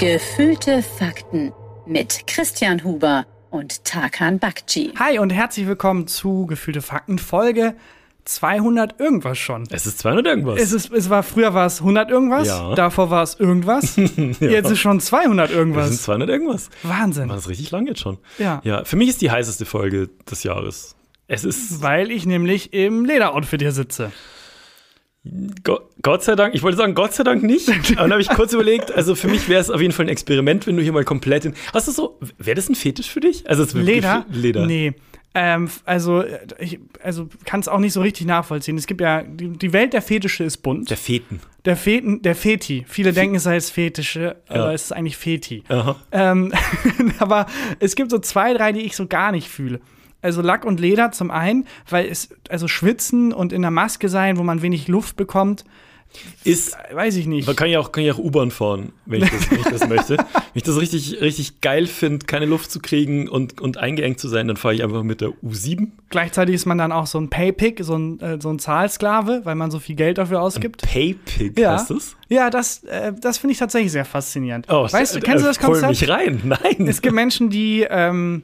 Gefühlte Fakten mit Christian Huber und Tarkan Bakci. Hi und herzlich willkommen zu Gefühlte Fakten Folge 200 irgendwas schon. Es ist 200 irgendwas. Es, ist, es war früher war es 100 irgendwas, Ja. davor war es irgendwas. Ja. Jetzt ist schon 200 Es irgendwas. sind 200 irgendwas. Wahnsinn. Das ist richtig lang jetzt schon. Ja. Ja, für mich ist die heißeste Folge des Jahres. Es ist, Weil ich nämlich im Lederoutfit hier sitze. Go Gott sei Dank, ich wollte sagen, Gott sei Dank nicht. Aber dann habe ich kurz überlegt, also für mich wäre es auf jeden Fall ein Experiment, wenn du hier mal komplett in. Hast du so, wäre das ein Fetisch für dich? Also Leder? Leder. Nee. Ähm, also, ich also kann es auch nicht so richtig nachvollziehen. Es gibt ja, die, die Welt der Fetische ist bunt. Der Feten. Der Feten, der Feti. Viele denken, es sei es Fetische, aber es ist eigentlich Feti. Ähm, aber es gibt so zwei, drei, die ich so gar nicht fühle. Also Lack und Leder zum einen, weil es, also schwitzen und in der Maske sein, wo man wenig Luft bekommt, Ist, weiß ich nicht. man kann ja auch, kann ja auch U-Bahn fahren, wenn ich das, wenn ich das möchte. Wenn ich das richtig, richtig geil finde, keine Luft zu kriegen und, und eingeengt zu sein, dann fahre ich einfach mit der U7. Gleichzeitig ist man dann auch so ein Paypick, so ein, äh, so ein Zahlsklave, weil man so viel Geld dafür ausgibt. Paypig Ja. heißt das? Ja, das, äh, das finde ich tatsächlich sehr faszinierend. Oh, weißt du, äh, kennst du das äh, Konzept? mich rein. Nein. Es gibt Menschen, die ähm,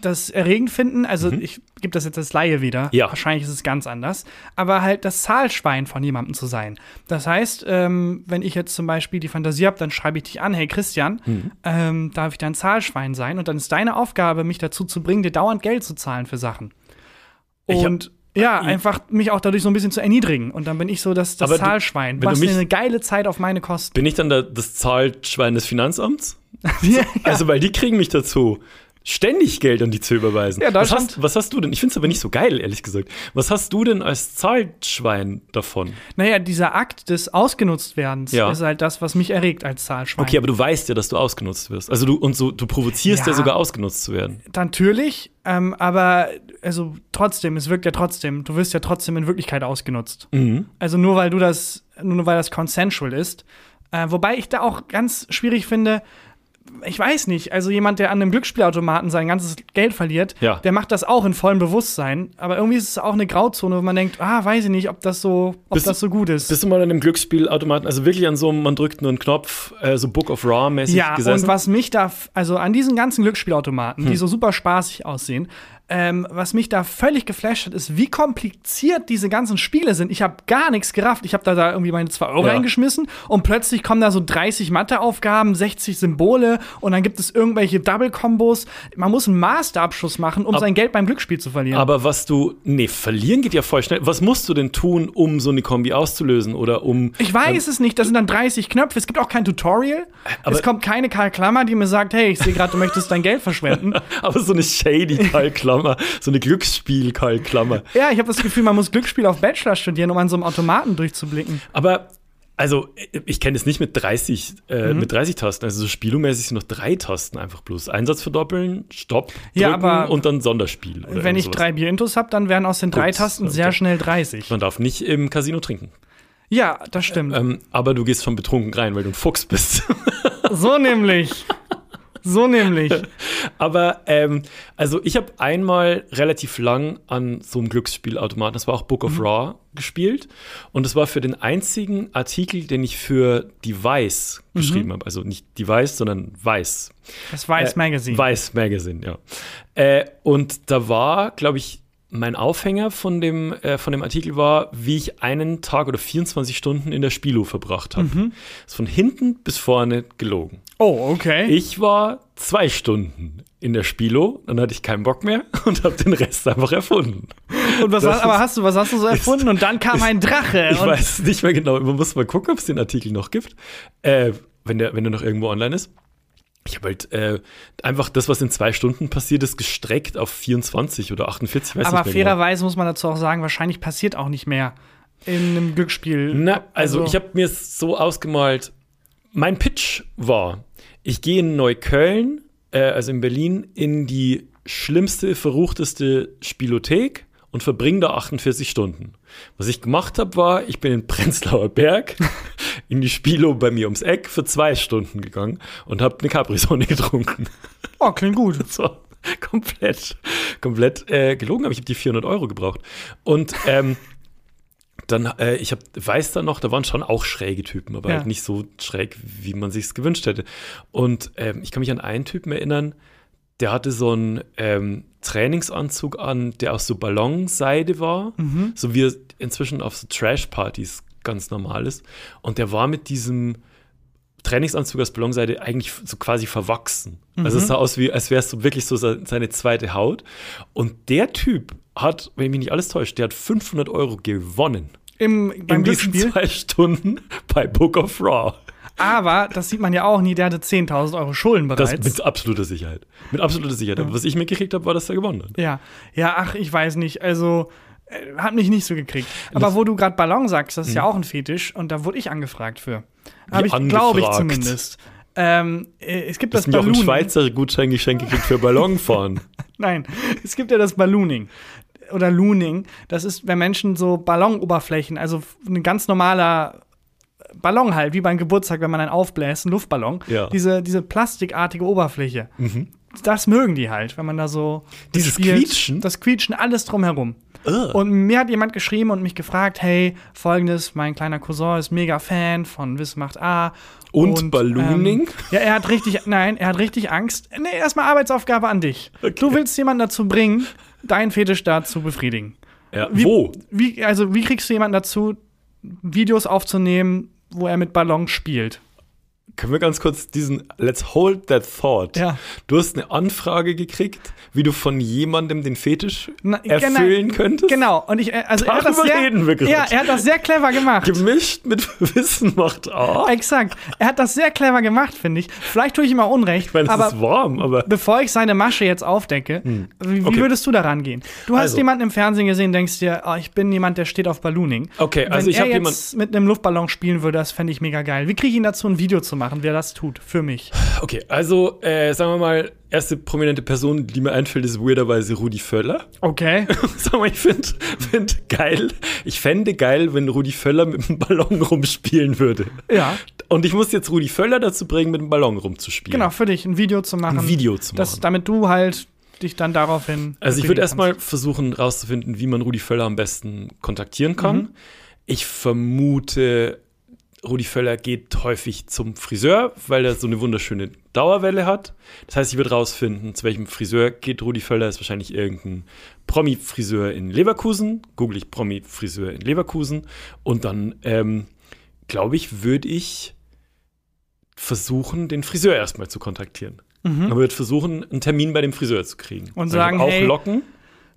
das erregend finden. Also ich gebe das jetzt als Laie wieder. Mhm. Ja. Wahrscheinlich ist es ganz anders. Aber halt das Zahlschwein von jemandem zu sein. Das heißt, ähm, wenn ich jetzt zum Beispiel die Fantasie habe, dann schreibe ich dich an, hey Christian, Mhm. ähm, darf ich dein Zahlschwein sein? Und dann ist deine Aufgabe, mich dazu zu bringen, dir dauernd Geld zu zahlen für Sachen. Und ja, einfach mich auch dadurch so ein bisschen zu erniedrigen. Und dann bin ich so das, das Aber du- Zahlschwein. du Was mich- eine geile Zeit auf meine Kosten. Bin ich dann da, das Zahlschwein des Finanzamts? ja. Also, weil die kriegen mich dazu, ständig Geld an die zu überweisen. Ja, was, hast, was hast du denn? Ich finde es aber nicht so geil, ehrlich gesagt. Was hast du denn als Zahlschwein davon? Naja, dieser Akt des Ausgenutztwerdens Ja. ist halt das, was mich erregt als Zahlschwein. Okay, aber du weißt ja, dass du ausgenutzt wirst. Also du und so, du provozierst ja, Ja. sogar ausgenutzt zu werden. Natürlich, ähm, aber also trotzdem, es wirkt ja trotzdem. Du wirst ja trotzdem in Wirklichkeit ausgenutzt. Mhm. Also nur weil du das, nur weil das consensual ist. Äh, wobei ich da auch ganz schwierig finde, ich weiß nicht, also jemand, der an einem Glücksspielautomaten sein ganzes Geld verliert, Ja. der macht das auch in vollem Bewusstsein. Aber irgendwie ist es auch eine Grauzone, wo man denkt, ah, weiß ich nicht, ob das so, ob Bist das so gut ist. Bist du mal an einem Glücksspielautomaten, also wirklich an so einem, man drückt nur einen Knopf, äh, so Book of Raw mäßig Ja, gesessen? und was mich da, also an diesen ganzen Glücksspielautomaten, Hm. die so super spaßig aussehen, ähm, was mich da völlig geflasht hat, ist, wie kompliziert diese ganzen Spiele sind. Ich habe gar nichts gerafft. Ich habe da, da irgendwie meine 2 Euro Ja. reingeschmissen und plötzlich kommen da so 30 Matheaufgaben, 60 Symbole und dann gibt es irgendwelche Double-Kombos. Man muss einen Masterabschluss machen, um Ab- sein Geld beim Glücksspiel zu verlieren. Aber was du, nee, verlieren geht ja voll schnell. Was musst du denn tun, um so eine Kombi auszulösen oder um ich weiß es nicht, das sind dann 30 Knöpfe. Es gibt auch kein Tutorial. Aber- es kommt keine Karl Klammer, die mir sagt, hey, ich sehe gerade, du möchtest dein Geld verschwenden. Aber so eine shady Kalklammer, so eine Glücksspiel-Kalklammer. Ja, ich habe das Gefühl, man muss Glücksspiel auf Bachelor studieren, um an so einem Automaten durchzublicken. Aber, also, ich kenne es nicht mit 30, äh, Mhm. mit 30 Tasten. Also, so spielomäßig sind noch drei Tasten einfach bloß. Einsatz verdoppeln, Stopp, drücken Ja, und dann Sonderspiel. Wenn ich sowas. drei Bierintos habe, dann wären aus den drei Gut, Tasten okay. sehr schnell 30. Man darf nicht im Casino trinken. Ja, das stimmt. Ähm, aber du gehst schon betrunken rein, weil du ein Fuchs bist. So nämlich. So nämlich. Aber ähm, also ich habe einmal relativ lang an so einem Glücksspielautomaten, das war auch Book of Raw, gespielt. Und das war für den einzigen Artikel, den ich für Device geschrieben habe. Also nicht Device, sondern Weiß. Das Weiß Äh, Magazine. Weiß Magazine, ja. Äh, und da war, glaube ich, mein Aufhänger von dem, äh, von dem Artikel war, wie ich einen Tag oder 24 Stunden in der Spilo verbracht habe. Mhm. Ist von hinten bis vorne gelogen. Oh, okay. Ich war zwei Stunden in der Spilo, dann hatte ich keinen Bock mehr und habe den Rest einfach erfunden. und was das hast, aber ist- hast du, was hast du so erfunden? Und dann kam ein Drache. Ich weiß nicht mehr genau, man muss mal gucken, ob es den Artikel noch gibt, äh, wenn, der, wenn der noch irgendwo online ist. Ich habe halt äh, einfach das, was in zwei Stunden passiert ist, gestreckt auf 24 oder 48, weiß aber nicht mehr genau. fairerweise muss man dazu auch sagen, wahrscheinlich passiert auch nicht mehr in einem Glücksspiel. Na, also, ich habe mir es so ausgemalt. Mein Pitch war, ich gehe in Neukölln, äh, also in Berlin, in die schlimmste, verruchteste Spielothek und verbringe da 48 Stunden. Was ich gemacht habe, war, ich bin in Prenzlauer Berg in die Spilo bei mir ums Eck für zwei Stunden gegangen und habe eine Capri-Sonne getrunken. Oh, klingt gut. Das war komplett, komplett äh, gelogen, aber ich habe die 400 Euro gebraucht. Und ähm, dann, äh, ich hab, weiß da noch, da waren schon auch schräge Typen, aber Ja. halt nicht so schräg, wie man sich's gewünscht hätte. Und ähm, ich kann mich an einen Typen erinnern, der hatte so einen ähm, Trainingsanzug an, der aus so Ballonseide war, Mhm. so wie er inzwischen auf so Trash-Partys ganz normal ist. Und der war mit diesem Trainingsanzug aus Ballonseide eigentlich so quasi verwachsen. Also es sah aus wie, als wäre es so wirklich so se- seine zweite Haut. Und der Typ hat, wenn mich nicht alles täuscht, der hat 500 Euro gewonnen Im, beim in diesen Glücksspiel. zwei Stunden bei Book of Raw. Aber das sieht man ja auch nie, der hatte 10.000 Euro Schulden Das bereits. mit absoluter Sicherheit. Mit absoluter Sicherheit. Aber was ich mitgekriegt habe, war, dass er gewonnen hat. Ja, ja, ach, ich weiß nicht. Also, äh, hat mich nicht so gekriegt. Aber wo du gerade Ballon sagst, das ist ja auch ein Fetisch und da wurde ich angefragt für. Habe ich, glaube ich zumindest. Ähm, äh, es gibt das einen Ballooning. Schweizer Gutscheingeschenk gekriegt für Ballonfahren? Nein, es gibt ja das Ballooning oder Looning. Das ist, wenn Menschen so Ballonoberflächen, also ein ganz normaler Ballon halt, wie beim Geburtstag, wenn man einen aufbläst, ein Luftballon, Ja. diese, diese plastikartige Oberfläche. Das mögen die halt, wenn man da so Dieses spielt. Quietschen? Das Quietschen, alles drumherum. Ugh. Und mir hat jemand geschrieben und mich gefragt, hey, folgendes, mein kleiner Cousin ist mega Fan von Wiss macht A. Und Ballooning? Ähm, ja, er hat richtig, nein, er hat richtig Angst. Nee, erstmal Arbeitsaufgabe an dich. Du willst jemanden dazu bringen, deinen Fetisch da zu befriedigen. Ja, Wie, wo? Wie, also, wie kriegst du jemanden dazu, Videos aufzunehmen, wo er mit Ballons spielt? Können wir ganz kurz diesen Let's hold that thought. Ja. Du hast eine Anfrage gekriegt, wie du von jemandem den Fetisch Na, erfüllen könntest. Genau. Und ich, äh, also er hat das Darüber sehr, reden wir gerade. ja, er hat das sehr clever gemacht. Gemischt mit Wissen macht A. Exakt. Er hat das sehr clever gemacht, finde ich. Vielleicht tue ich ihm auch Unrecht, Ich meine, es aber ist warm, aber bevor ich seine Masche jetzt aufdecke, wie, wie Okay. würdest du daran gehen? Du hast Also. jemanden im Fernsehen gesehen, denkst dir, oh, ich bin jemand, der steht auf Ballooning. Okay, also Wenn ich er hab jetzt mit einem Luftballon spielen würde, das fände ich mega geil. Wie kriege ich ihn dazu, ein Video zu machen, wer das tut? Für mich. okay, also äh, sagen wir mal, erste prominente Person, die mir einfällt, ist weirderweise Rudi Völler. Okay. Sag mal, ich finde find geil, ich fände geil, wenn Rudi Völler mit dem Ballon rumspielen würde. ja, Und ich muss jetzt Rudi Völler dazu bringen, mit dem Ballon rumzuspielen. genau, für dich ein Video zu machen. Ein Video zu Das, machen. damit du halt dich dann daraufhin. Also ich würde erstmal versuchen rauszufinden, wie man Rudi Völler am besten kontaktieren kann. Mhm. Ich vermute, Rudi Völler geht häufig zum Friseur, weil er so eine wunderschöne Dauerwelle hat. Das heißt, ich würde rausfinden, zu welchem Friseur geht Rudi Völler. Ist wahrscheinlich irgendein Promi-Friseur in Leverkusen. Google ich Promi-Friseur in Leverkusen. Und dann, ähm, glaube ich, würde ich versuchen, den Friseur erstmal zu kontaktieren. Man wird versuchen, einen Termin bei dem Friseur zu kriegen. Mhm. Und sagen, auch hey, Locken.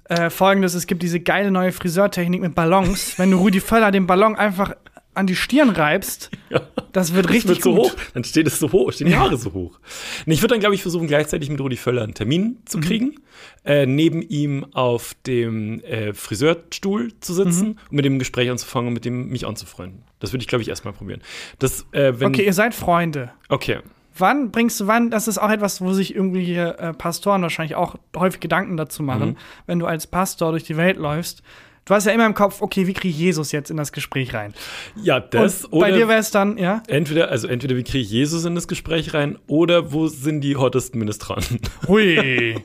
äh, folgendes: Es gibt diese geile neue Friseurtechnik mit Ballons. Wenn du Rudi Völler den Ballon einfach an die Stirn reibst, das wird richtig wird so gut. hoch, dann steht es so hoch, stehen die Haare so hoch. Nee, ich würde dann, glaube ich, versuchen, gleichzeitig mit Rudi Völler einen Termin Mhm. zu kriegen, äh, neben ihm auf dem äh, Friseurstuhl zu sitzen Mhm. und mit dem Gespräch anzufangen und mit dem mich anzufreunden. Das würde ich, glaube ich, erstmal probieren. Das, äh, Okay, ihr seid Freunde. okay. Wann bringst du wann? Das ist auch etwas, wo sich irgendwie äh, Pastoren wahrscheinlich auch häufig Gedanken dazu machen, Mhm. wenn du als Pastor durch die Welt läufst. Du hast ja immer im Kopf, okay, wie kriege ich Jesus jetzt in das Gespräch rein? Ja, das Und bei oder dir wäre es dann, ja? entweder, also entweder wie kriege ich Jesus in das Gespräch rein oder wo sind die hottesten Ministranten? Hui.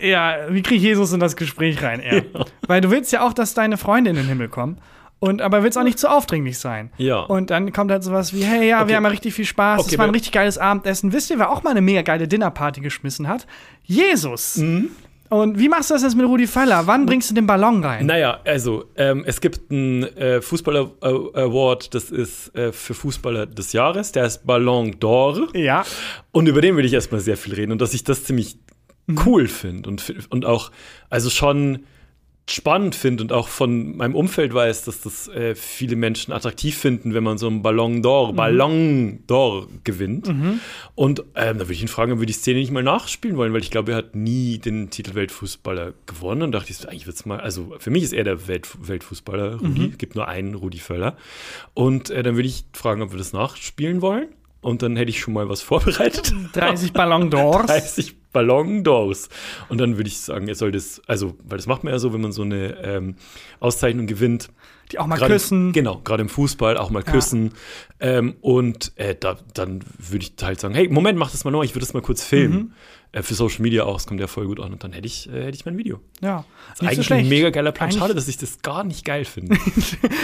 ja, wie kriege ich Jesus in das Gespräch rein? Ja. Weil du willst ja auch, dass deine Freunde in den Himmel kommen. Und aber willst auch nicht zu aufdringlich sein. Ja. Und dann kommt halt sowas wie, hey, ja, Okay. wir haben ja richtig viel Spaß, Okay, das war ein richtig geiles Abendessen. Wisst ihr, wer auch mal eine mega geile Dinnerparty geschmissen hat? Jesus. Mhm. Und wie machst du das jetzt mit Rudi Völler? Wann bringst du den Ballon rein? Naja, also ähm, es gibt einen äh, Fußballer-Award, das ist äh, für Fußballer des Jahres, der ist Ballon d'Or. Ja. Und über den will ich erstmal sehr viel reden und dass ich das ziemlich Mhm. cool finde und, und auch, also schon spannend finde und auch von meinem Umfeld weiß, dass das äh, viele Menschen attraktiv finden, wenn man so einen Ballon Mhm. d'Or, Ballon d'Or gewinnt. Und ähm, da würde ich ihn fragen, ob wir die Szene nicht mal nachspielen wollen, weil ich glaube, er hat nie den Titel Weltfußballer gewonnen und dachte ich, eigentlich wird's mal, also für mich ist er der Welt, Weltfußballer, Rudi, Mhm. gibt nur einen Rudi Völler. Und äh, dann würde ich fragen, ob wir das nachspielen wollen. Und dann hätte ich schon mal was vorbereitet. 30 Ballon d'Ors. 30 Ballon d'Ors. Und dann würde ich sagen, er soll das, also, weil das macht man ja so, wenn man so eine ähm, Auszeichnung gewinnt. Die auch mal Gerade küssen. Genau, gerade im Fußball auch mal küssen. Ähm, und äh, da, dann würde ich halt sagen, hey, Moment, mach das mal noch, ich würde das mal kurz filmen. Mhm. Äh, für Social Media auch, es kommt ja voll gut an und dann hätte ich, äh, hätte ich mein Video. Ja, Das ist eigentlich ein mega geiler Plan. Schade, dass ich das gar nicht geil finde.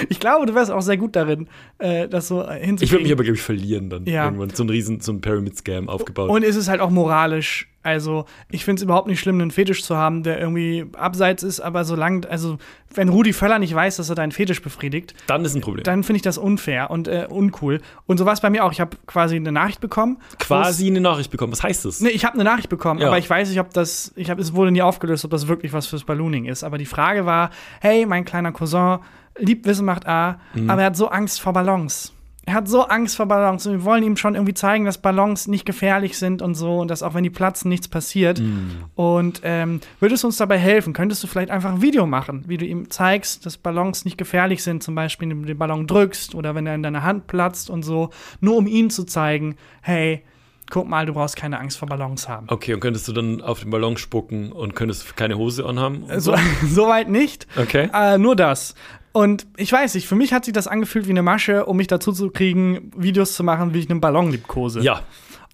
Ich glaube, du wärst auch sehr gut darin, äh, das so äh, hinzukriegen. ich würde mich aber, glaube ich, verlieren dann Ja. irgendwann. So ein riesen, so ein Pyramid-Scam aufgebaut. Und es ist halt auch moralisch. Also, ich finde es überhaupt nicht schlimm, einen Fetisch zu haben, der irgendwie abseits ist, aber solange, also, wenn Rudi Völler nicht weiß, dass er deinen Fetisch befriedigt, dann ist ein Problem. dann finde ich das unfair und äh, uncool. Und so war es bei mir auch. Ich habe quasi eine Nachricht bekommen. Quasi eine Nachricht bekommen. Was heißt das? Nee, ich habe eine Nachricht bekommen, Ja. aber ich weiß nicht, ob das, ich habe, es wurde nie aufgelöst, ob das wirklich was fürs Ballooning ist. Aber die Frage war, hey, mein kleiner Cousin liebt Wissen macht A, Mhm. aber er hat so Angst vor Ballons. Er hat so Angst vor Ballons und wir wollen ihm schon irgendwie zeigen, dass Ballons nicht gefährlich sind und so und dass auch wenn die platzen, nichts passiert. Mhm. Und ähm, würdest du uns dabei helfen? Könntest du vielleicht einfach ein Video machen, wie du ihm zeigst, dass Ballons nicht gefährlich sind, zum Beispiel, indem du den Ballon drückst oder wenn er in deiner Hand platzt und so, nur um ihm zu zeigen, hey, guck mal, du brauchst keine Angst vor Ballons haben. Okay, und könntest du dann auf den Ballon spucken und könntest keine Hose anhaben? So, Soweit nicht. Okay. Äh, nur das. Und ich weiß nicht, für mich hat sich das angefühlt wie eine Masche, um mich dazu zu kriegen, Videos zu machen, wie ich einen Ballon liebkose. Ja,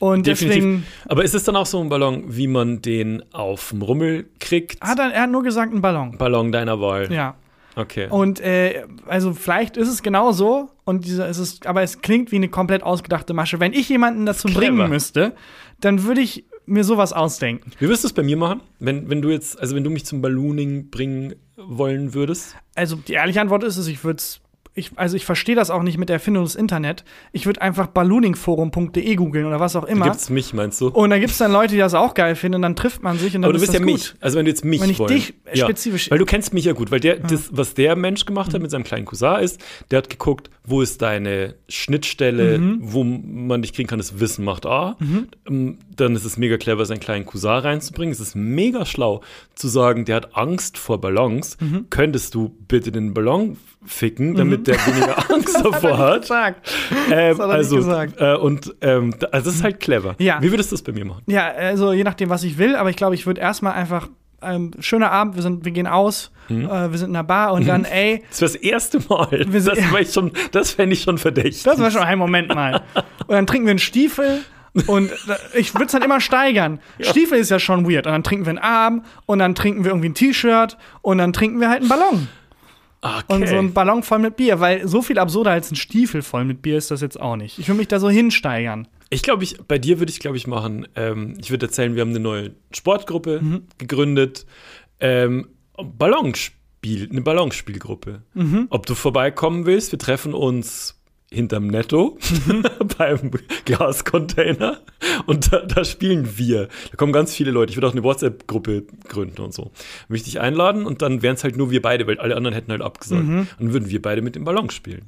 Und definitiv. deswegen Aber ist es dann auch so ein Ballon, wie man den auf dem Rummel kriegt? hat er, er hat nur gesagt, ein Ballon. Ballon deiner Wahl. Ja. Okay. Und äh, also vielleicht ist es genau so, und diese, es ist, aber es klingt wie eine komplett ausgedachte Masche. Wenn ich jemanden dazu Clever. bringen müsste, dann würde ich mir sowas ausdenken. Wie wirst du es bei mir machen? Wenn, wenn du jetzt, also wenn du mich zum Ballooning bringen wollen würdest? Also die ehrliche Antwort ist es, ich würde es. Ich, also ich verstehe das auch nicht mit der Erfindung des Internet. Ich würde einfach ballooningforum.de googeln oder was auch Da immer. gibt's mich, meinst du? Und da gibt es dann Leute, die das auch geil finden und dann trifft man sich und dann Aber du ist bist ja gut. mich. Also wenn du jetzt mich Wenn ich wollen. dich spezifisch- Weil du kennst mich ja gut. Weil der, das, was der Mensch gemacht hat mit seinem kleinen Cousin ist, der hat geguckt, wo ist deine Schnittstelle, Mhm. wo man dich kriegen kann, das Wissen macht A. Ähm, Dann ist es mega clever, seinen kleinen Cousin reinzubringen. Es ist mega schlau zu sagen, der hat Angst vor Ballons. Mhm. Könntest du bitte den Ballon ficken, damit der weniger Angst davor hat? Ähm, Das hat er nicht also, gesagt. Äh, und ähm, also das ist halt clever. Ja. Wie würdest du das bei mir machen? Ja, also je nachdem, was ich will, aber ich glaube, ich würde erstmal einfach ähm, schöner Abend, wir, sind, wir gehen aus, Mhm. äh, wir sind in einer Bar und dann, ey, Das wäre das erste Mal. Wir sind- Das, war ich schon, das fände ich schon verdächtig. das war schon ein Moment mal. Und dann trinken wir einen Stiefel und ich würde es dann immer steigern. Stiefel ist ja schon weird. Und dann trinken wir einen Arm und dann trinken wir irgendwie ein T-Shirt und dann trinken wir halt einen Ballon. Okay. Und so ein Ballon voll mit Bier, weil so viel absurder als ein Stiefel voll mit Bier ist das jetzt auch nicht. Ich will mich da so hinsteigern. Ich glaube, ich, bei dir würde ich, glaube ich, machen, ähm, ich würde erzählen, wir haben eine neue Sportgruppe Mhm. gegründet. Ähm, Ballonspiel, eine Ballonspielgruppe. Mhm. Ob du vorbeikommen willst, wir treffen uns hinterm Netto Mhm. beim Gascontainer und da, da spielen wir. Da kommen ganz viele Leute. Ich würde auch eine WhatsApp-Gruppe gründen und so. Würde ich dich einladen und dann wären es halt nur wir beide, weil alle anderen hätten halt abgesagt. Mhm. Dann würden wir beide mit dem Ballon spielen.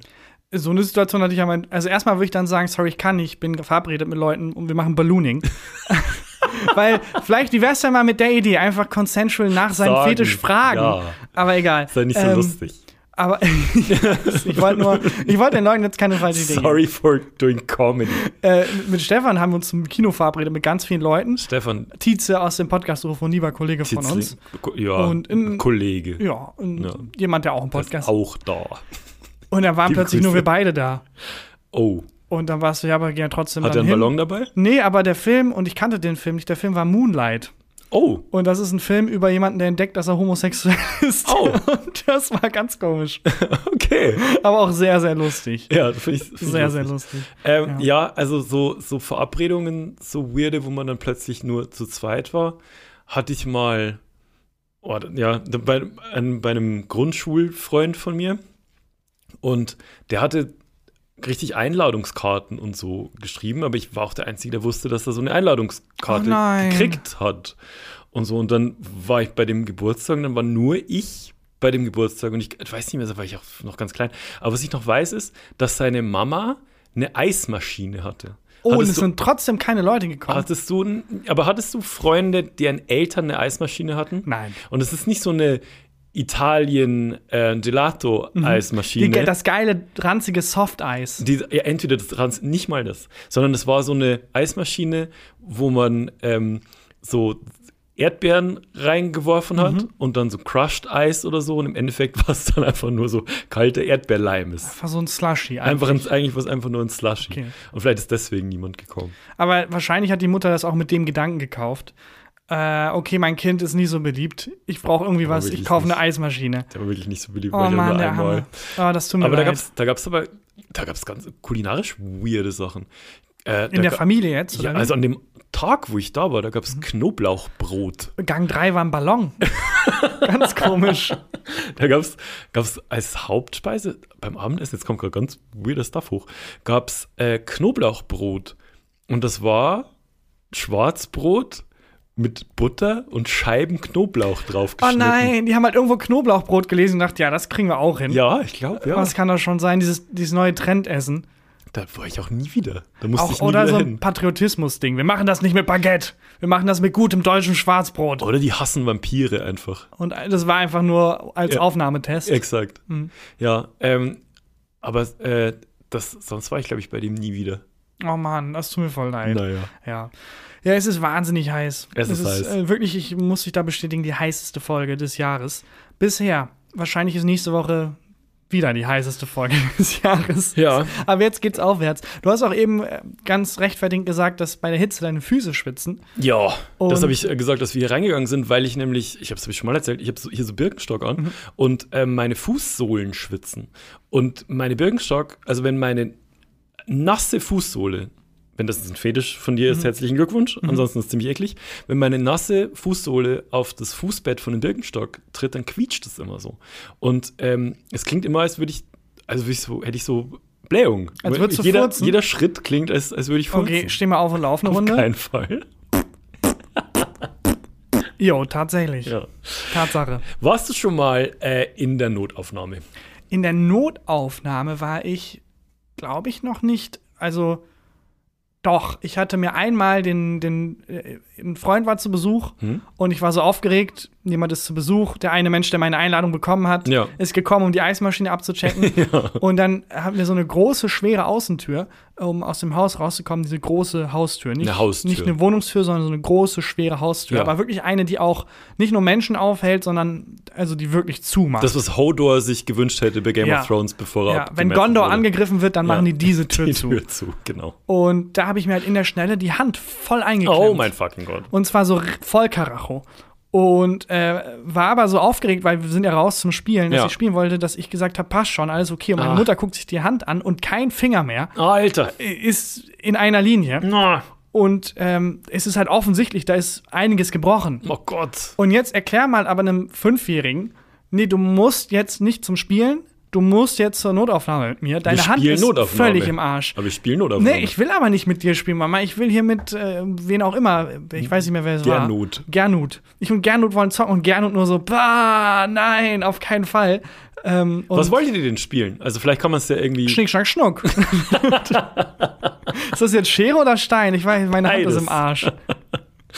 So eine Situation hatte ich ja mein. Also, erstmal würde ich dann sagen: Sorry, ich kann nicht, ich bin verabredet mit Leuten und wir machen Ballooning. Weil, vielleicht, wie wär's denn mal mit der Idee? Einfach consensual nach seinem Sagen, Fetisch fragen. ja. Aber egal. Ist ja nicht so Ähm, lustig. Aber ich wollte nur, ich wollte den Leuten jetzt keine falsche Idee. Sorry for doing comedy. Äh, mit Stefan haben wir uns zum Kino verabredet mit ganz vielen Leuten. Stefan Tietze aus dem Podcast Rufoni war Kollege von Titzling, uns. Ja, Und in- Kollege. Ja, und Ja. jemand, der auch einen ist Podcast. auch da. Und da waren Liebe plötzlich Grüße. nur wir beide da. Oh, Und dann warst du ja aber gerne trotzdem hat er dann einen hin. Ballon dabei? Nee, aber der Film, und ich kannte den Film nicht, der Film war Moonlight. Oh, Und das ist ein Film über jemanden, der entdeckt, dass er homosexuell ist. Oh. Und das war ganz komisch. okay. Aber auch sehr, sehr lustig. Ja, finde ich, find Sehr, sehr lustig. Ähm, Ja. ja. also so, so Verabredungen, so weirde, wo man dann plötzlich nur zu zweit war, hatte ich mal, oh, ja, bei, bei einem Grundschulfreund von mir. Und der hatte richtig Einladungskarten und so geschrieben, aber ich war auch der Einzige, der wusste, dass er so eine Einladungskarte Oh gekriegt hat. Und so, und dann war ich bei dem Geburtstag und dann war nur ich bei dem Geburtstag und ich weiß nicht mehr, da war ich auch noch ganz klein. Aber was ich noch weiß, ist, dass seine Mama eine Eismaschine hatte. Oh, und hattest es du, sind trotzdem keine Leute gekommen. hattest du, aber hattest du Freunde, deren Eltern eine Eismaschine hatten? Nein. Und es ist nicht so eine Italien äh, Gelato Die, Eismaschine. ge- das geile, ranzige Softeis. Die, ja, entweder das Trans, nicht mal das, sondern es war so eine Eismaschine, wo man ähm, so Erdbeeren reingeworfen hat Mhm. und dann so Crushed Eis oder so und im Endeffekt war es dann einfach nur so kalte Erdbeerleim ist. Einfach so ein Slushy. Einfach ein, eigentlich war es einfach nur ein Slushy. Okay. Und vielleicht ist deswegen niemand gekommen. Aber wahrscheinlich hat die Mutter das auch mit dem Gedanken gekauft. Äh, okay, mein Kind ist nie so beliebt. Ich brauche irgendwie was. Ich kaufe eine nicht. Eismaschine. Der war wirklich nicht so beliebt. Oh weil Mann, nur der einmal- Arme. Oh, das tut mir Aber da leid. gab's, da gab's aber, da gab's ganz kulinarisch weirde Sachen. Äh, In da der Familie jetzt? Ja, also an dem Tag, wo ich da war, da Mhm. gab's Knoblauchbrot. Gang 3 war ein Ballon. Ganz komisch. Da gab's, gab's als Hauptspeise beim Abendessen, jetzt kommt gerade ganz weirder Stuff hoch, gab's äh, Knoblauchbrot. Und das war Schwarzbrot mit Butter und Scheiben Knoblauch Oh draufgeschnitten. nein, die haben halt irgendwo Knoblauchbrot gelesen und dachten, ja, das kriegen wir auch hin. Ja, ich glaube, ja. Was kann das schon sein, dieses, dieses neue Trendessen? Da war ich auch nie wieder. Da musste ich Auch, nie oder wieder so ein. Patriotismus-Ding. Wir machen das nicht mit Baguette. Wir machen das mit gutem deutschen Schwarzbrot. Oder die hassen Vampire einfach. Und das war einfach nur als Ja. Aufnahmetest. Exakt. Mhm. Ja, ähm, aber äh, das, sonst war ich, glaube ich, bei dem nie wieder. Oh Mann, das tut mir voll leid. Naja. Ja. Ja, es ist wahnsinnig heiß. Es ist heiß. Äh, wirklich, ich muss dich da bestätigen, die heißeste Folge des Jahres. Bisher. Wahrscheinlich ist nächste Woche wieder die heißeste Folge des Jahres. Ja. Aber jetzt geht's aufwärts. Du hast auch eben äh, ganz rechtfertigend gesagt, dass bei der Hitze deine Füße schwitzen. Ja, Und- das habe ich äh, gesagt, dass wir hier reingegangen sind, weil ich nämlich, ich habe es schon mal erzählt, ich habe so, hier so Birkenstock an und ähm, meine Fußsohlen schwitzen. Und meine Birkenstock, also wenn meine nasse Fußsohle, wenn das ein Fetisch von dir ist, herzlichen Glückwunsch, ansonsten ist es ziemlich eklig, wenn meine nasse Fußsohle auf das Fußbett von dem Birkenstock tritt, dann quietscht es immer so. Und ähm, es klingt immer, als würde ich, also ich so, hätte ich so Blähung. Als würdest jeder, furzen? jeder Schritt klingt, als, als würde ich furzen. Okay, steh mal auf und lauf eine Auf Runde. keinen Fall. Jo, tatsächlich. Ja. Tatsache. Warst du schon mal äh, in der Notaufnahme? In der Notaufnahme war ich, glaube ich, noch nicht. Also, doch, ich hatte mir einmal den, den, äh, ein Freund war zu Besuch Hm? und ich war so aufgeregt. Jemand ist zu Besuch. Der eine Mensch, der meine Einladung bekommen hat, Ja. ist gekommen, um die Eismaschine abzuchecken. Und dann hatten wir so eine große, schwere Außentür, um aus dem Haus rauszukommen. Diese große Haustür. Nicht, Eine Haustür. Nicht eine Wohnungstür, sondern so eine große, schwere Haustür. Ja. Aber wirklich eine, die auch nicht nur Menschen aufhält, sondern also die wirklich zumacht. Das, was Hodor sich gewünscht hätte bei Game Ja. of Thrones, bevor er Ja, wenn Gondor wurde. angegriffen wird, dann Ja. machen die diese Tür die zu. Tür zu, genau. Und da habe ich mir halt in der Schnelle die Hand voll eingeklemmt. Oh mein fucking Gott. Und zwar so voll Karacho. Und äh, war aber so aufgeregt, weil wir sind ja raus zum Spielen, dass Ja. ich spielen wollte, dass ich gesagt habe, passt schon, alles okay. Und meine Ah. Mutter guckt sich die Hand an und kein Finger mehr Alter. ist in einer Linie. Na. Und ähm, es ist halt offensichtlich, da ist einiges gebrochen. Oh Gott. Und jetzt erklär mal aber einem Fünfjährigen, nee, du musst jetzt nicht zum Spielen, du musst jetzt zur Notaufnahme mit mir. Deine Hand ist völlig im Arsch. Aber wir spielen Notaufnahme. Nee, ich will aber nicht mit dir spielen, Mama. Ich will hier mit äh, wen auch immer. Ich weiß nicht mehr, wer es war. Gernot. Gernot. Ich und Gernot wollen zocken und Gernot nur so, bah, nein, auf keinen Fall. Ähm, Was wollt ihr denn spielen? Also vielleicht kann man es ja irgendwie. Schnick, schnack, schnuck. ist das jetzt Schere oder Stein? Ich weiß, meine Hand ist Beides. im Arsch.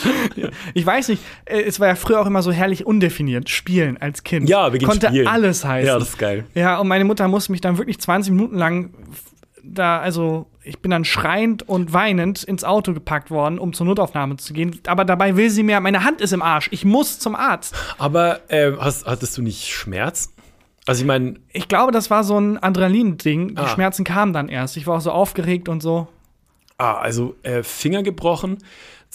Ich weiß nicht, äh, es war ja früher auch immer so herrlich undefiniert, spielen als Kind. Ja, wir gehen Konnte spielen. alles heißen. Ja, das ist geil. Ja, und meine Mutter musste mich dann wirklich 20 Minuten lang da, also ich bin dann schreiend und weinend ins Auto gepackt worden, um zur Notaufnahme zu gehen. Aber dabei will sie mir, meine Hand ist im Arsch, ich muss zum Arzt. Aber äh, hast, hattest du nicht Schmerz? Also ich meine, Ich glaube, das war so ein Adrenalin-Ding. Die Ah. Schmerzen kamen dann erst. Ich war auch so aufgeregt und so. ah, also äh, Finger gebrochen.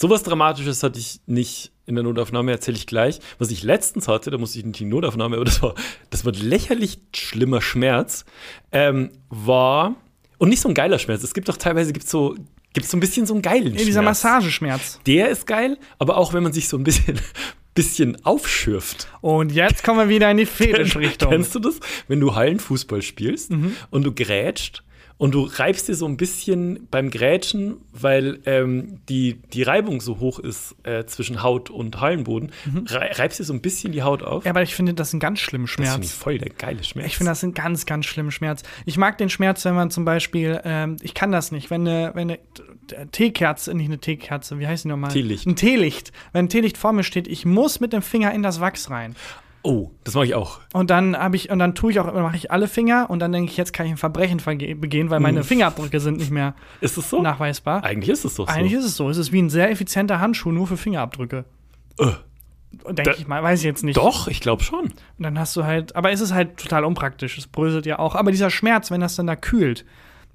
Sowas Dramatisches hatte ich nicht in der Notaufnahme, erzähle ich gleich. Was ich letztens hatte, da musste ich nicht in die Notaufnahme, aber das war, das war lächerlich schlimmer Schmerz, ähm, war, und nicht so ein geiler Schmerz. Es gibt doch teilweise, gibt's so, gibt's so ein bisschen so einen geilen Nee, dieser Schmerz. Massageschmerz. Der ist geil, aber auch wenn man sich so ein bisschen, bisschen aufschürft. Und jetzt kommen wir wieder in die Fetischrichtung. Kennst du das? Wenn du Hallenfußball spielst und du grätscht und du reibst dir so ein bisschen beim Grätschen, weil ähm, die, die Reibung so hoch ist äh, zwischen Haut und Hallenboden, rei reibst dir so ein bisschen die Haut auf. Ja, aber ich finde das einen ganz schlimmen das finde ich Schmerz. voll der geile Schmerz. Ich finde das einen ganz, ganz schlimmen Schmerz. Ich mag den Schmerz, wenn man zum Beispiel, ähm, ich kann das nicht, wenn eine, wenn eine t- Teekerze, nicht eine Teekerze, wie heißt die nochmal? Teelicht. Ein Teelicht. Wenn ein Teelicht vor mir steht, ich muss mit dem Finger in das Wachs rein. Oh, das mache ich auch. Und dann habe ich, und dann tue ich auch, mache ich alle Finger und dann denke ich, jetzt kann ich ein Verbrechen begehen, weil meine Fingerabdrücke sind nicht mehr Ist es so? nachweisbar. Eigentlich ist es doch so. Eigentlich ist es so. Es ist wie ein sehr effizienter Handschuh nur für Fingerabdrücke. Äh, Denke ich mal, weiß ich jetzt nicht. Doch, ich glaube schon. Und dann hast du halt, aber es ist halt total unpraktisch. Es bröselt ja auch. Aber dieser Schmerz, wenn das dann da kühlt,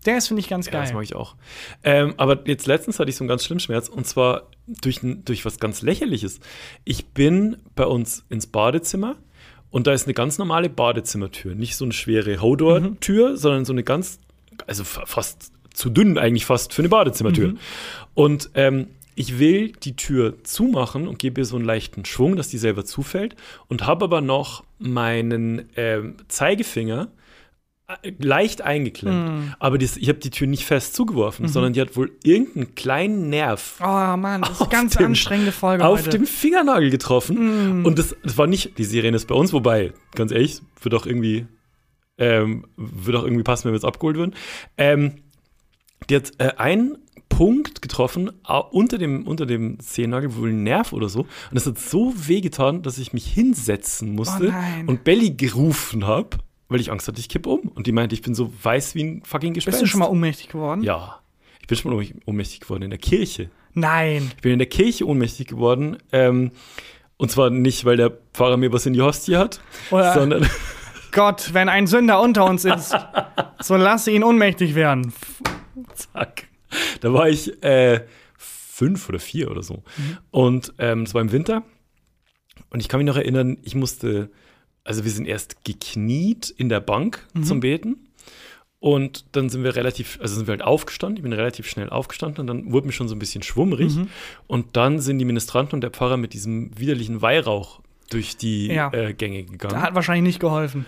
der ist, finde ich, ganz Ja, geil. das mag ich auch. Ähm, aber jetzt letztens hatte ich so einen ganz schlimmen Schmerz und zwar durch, durch was ganz Lächerliches. Ich bin bei uns ins Badezimmer und da ist eine ganz normale Badezimmertür. Nicht so eine schwere Hodor-Tür, sondern so eine ganz, also fa- fast zu dünn eigentlich fast für eine Badezimmertür. Und ähm, ich will die Tür zumachen und gebe ihr so einen leichten Schwung, dass die selber zufällt und habe aber noch meinen ähm, Zeigefinger leicht eingeklemmt. Aber das, ich habe die Tür nicht fest zugeworfen, sondern die hat wohl irgendeinen kleinen Nerv oh Mann, das ist eine Auf ganz dem- anstrengende Folge auf heute. dem Fingernagel getroffen. Und das, das war nicht, die Sirene ist bei uns, wobei, ganz ehrlich, wird auch irgendwie, ähm, wird auch irgendwie passen, wenn wir jetzt abgeholt würden. Ähm, die hat äh, einen Punkt getroffen äh, unter dem, unter dem Zehennagel, wohl ein Nerv oder so. Und das hat so wehgetan, dass ich mich hinsetzen musste Oh und Belly gerufen habe, weil ich Angst hatte, ich kipp um. Und die meinte, ich bin so weiß wie ein fucking Gespenst. Bist du schon mal ohnmächtig geworden? Ja. Ich bin schon mal ohnmächtig geworden in der Kirche. Nein. Ich bin in der Kirche ohnmächtig geworden. Ähm, und zwar nicht, weil der Pfarrer mir was in die Hostie hat, Oder- sondern Gott, wenn ein Sünder unter uns ist, so lasse ihn ohnmächtig werden. zack. Da war ich äh, fünf oder vier oder so. Und ähm, es war im Winter. Und ich kann mich noch erinnern, ich musste, also wir sind erst gekniet in der Bank zum Beten. Und dann sind wir relativ, also sind wir halt aufgestanden, ich bin relativ schnell aufgestanden und dann wurde mir schon so ein bisschen schwummrig. Und dann sind die Ministranten und der Pfarrer mit diesem widerlichen Weihrauch durch die Ja. äh, Gänge gegangen. Hat wahrscheinlich nicht geholfen.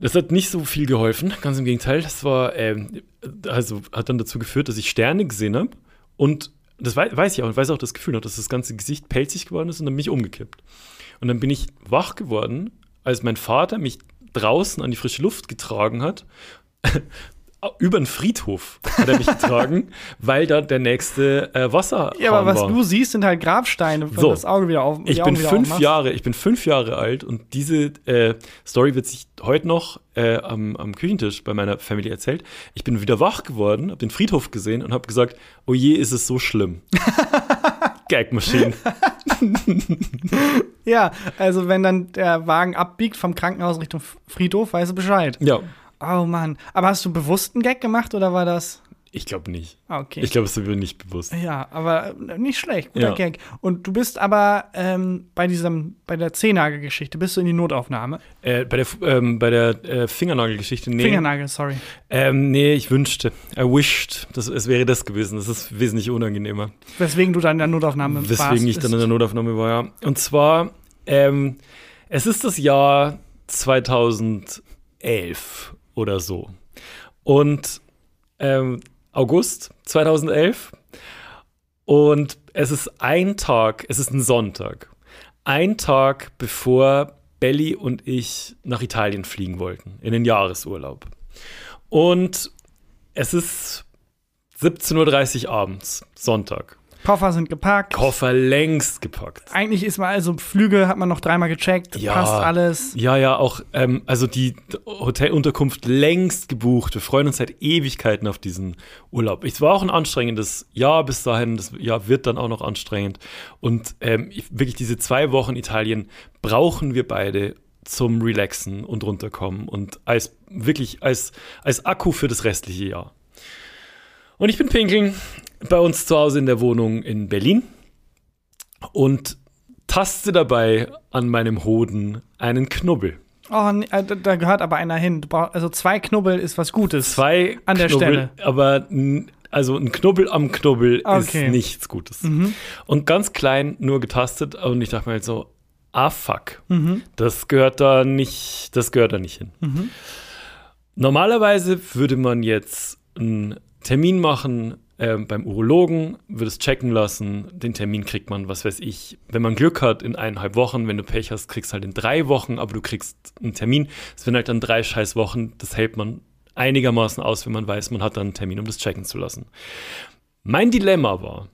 Das hat nicht so viel geholfen, ganz im Gegenteil. Das war, ähm, also hat dann dazu geführt, dass ich Sterne gesehen habe und das wei weiß ich auch und weiß auch das Gefühl noch, dass das ganze Gesicht pelzig geworden ist und dann bin ich umgekippt. Und dann bin ich wach geworden, als mein Vater mich draußen an die frische Luft getragen hat. Über den Friedhof hat er mich getragen, weil da der nächste äh, Wasser Ja, aber was war. du siehst, sind halt Grabsteine, wenn So. das Auge wieder auf. Ich bin fünf. Jahre, ich bin fünf Jahre alt und diese äh, Story wird sich heute noch äh, am, am Küchentisch bei meiner Familie erzählt. Ich bin wieder wach geworden, habe den Friedhof gesehen und habe gesagt, oh je, ist es so schlimm. Gagmaschine. Ja, also wenn dann der Wagen abbiegt vom Krankenhaus Richtung Friedhof, weißt du Bescheid. Ja, Oh Mann. Aber hast du bewusst einen Gag gemacht oder war das? ich glaube nicht. Okay. Ich glaube, es mir nicht bewusst. ja, aber äh, nicht schlecht, guter Ja. Gag. Und du bist aber ähm, bei diesem, bei der Zehennagel-Geschichte, bist du in die Notaufnahme? Äh, bei der, ähm, bei der äh, Fingernagelgeschichte, nee. Fingernagel, sorry. Ähm, nee, ich wünschte, I wished, das, es wäre das gewesen. Das ist wesentlich unangenehmer. Weswegen du dann in der Notaufnahme warst. Weswegen ich dann in der Notaufnahme war, ja. Und zwar, ähm, es ist das Jahr 2011 oder so. Und ähm, August 2011. Und es ist ein Tag, es ist ein Sonntag. Ein Tag bevor Belly und ich nach Italien fliegen wollten, in den Jahresurlaub. Und es ist 17.30 Uhr abends, Sonntag. Koffer sind gepackt. Koffer längst gepackt. Eigentlich ist man also Flüge hat man noch dreimal gecheckt, Ja. passt alles. Ja, ja, auch, ähm, also die Hotelunterkunft längst gebucht. Wir freuen uns seit Ewigkeiten auf diesen Urlaub. Es war auch ein anstrengendes Jahr bis dahin. Das Jahr wird dann auch noch anstrengend. Und ähm, ich- wirklich diese zwei Wochen Italien brauchen wir beide zum Relaxen und runterkommen und als wirklich als, als Akku für das restliche Jahr. Und ich bin pinkeln bei uns zu Hause in der Wohnung in Berlin und taste dabei an meinem Hoden einen Knubbel. Oh, äh, da- gehört aber einer hin. Also zwei Knubbel ist was Gutes. Zwei An der Knubbel, Stelle. aber also ein Knubbel am Knubbel Okay. ist nichts Gutes. Und ganz klein nur getastet und ich dachte mir halt so, ah fuck, das gehört da nicht, das gehört da nicht hin. Normalerweise würde man jetzt einen Termin machen ähm, beim Urologen, würde es checken lassen. Den Termin kriegt man, was weiß ich, wenn man Glück hat, in eineinhalb Wochen. Wenn du Pech hast, kriegst halt in drei Wochen, aber du kriegst einen Termin. Es werden halt dann drei scheiß Wochen. Das hält man einigermaßen aus, wenn man weiß, man hat dann einen Termin, um das checken zu lassen. Mein Dilemma war,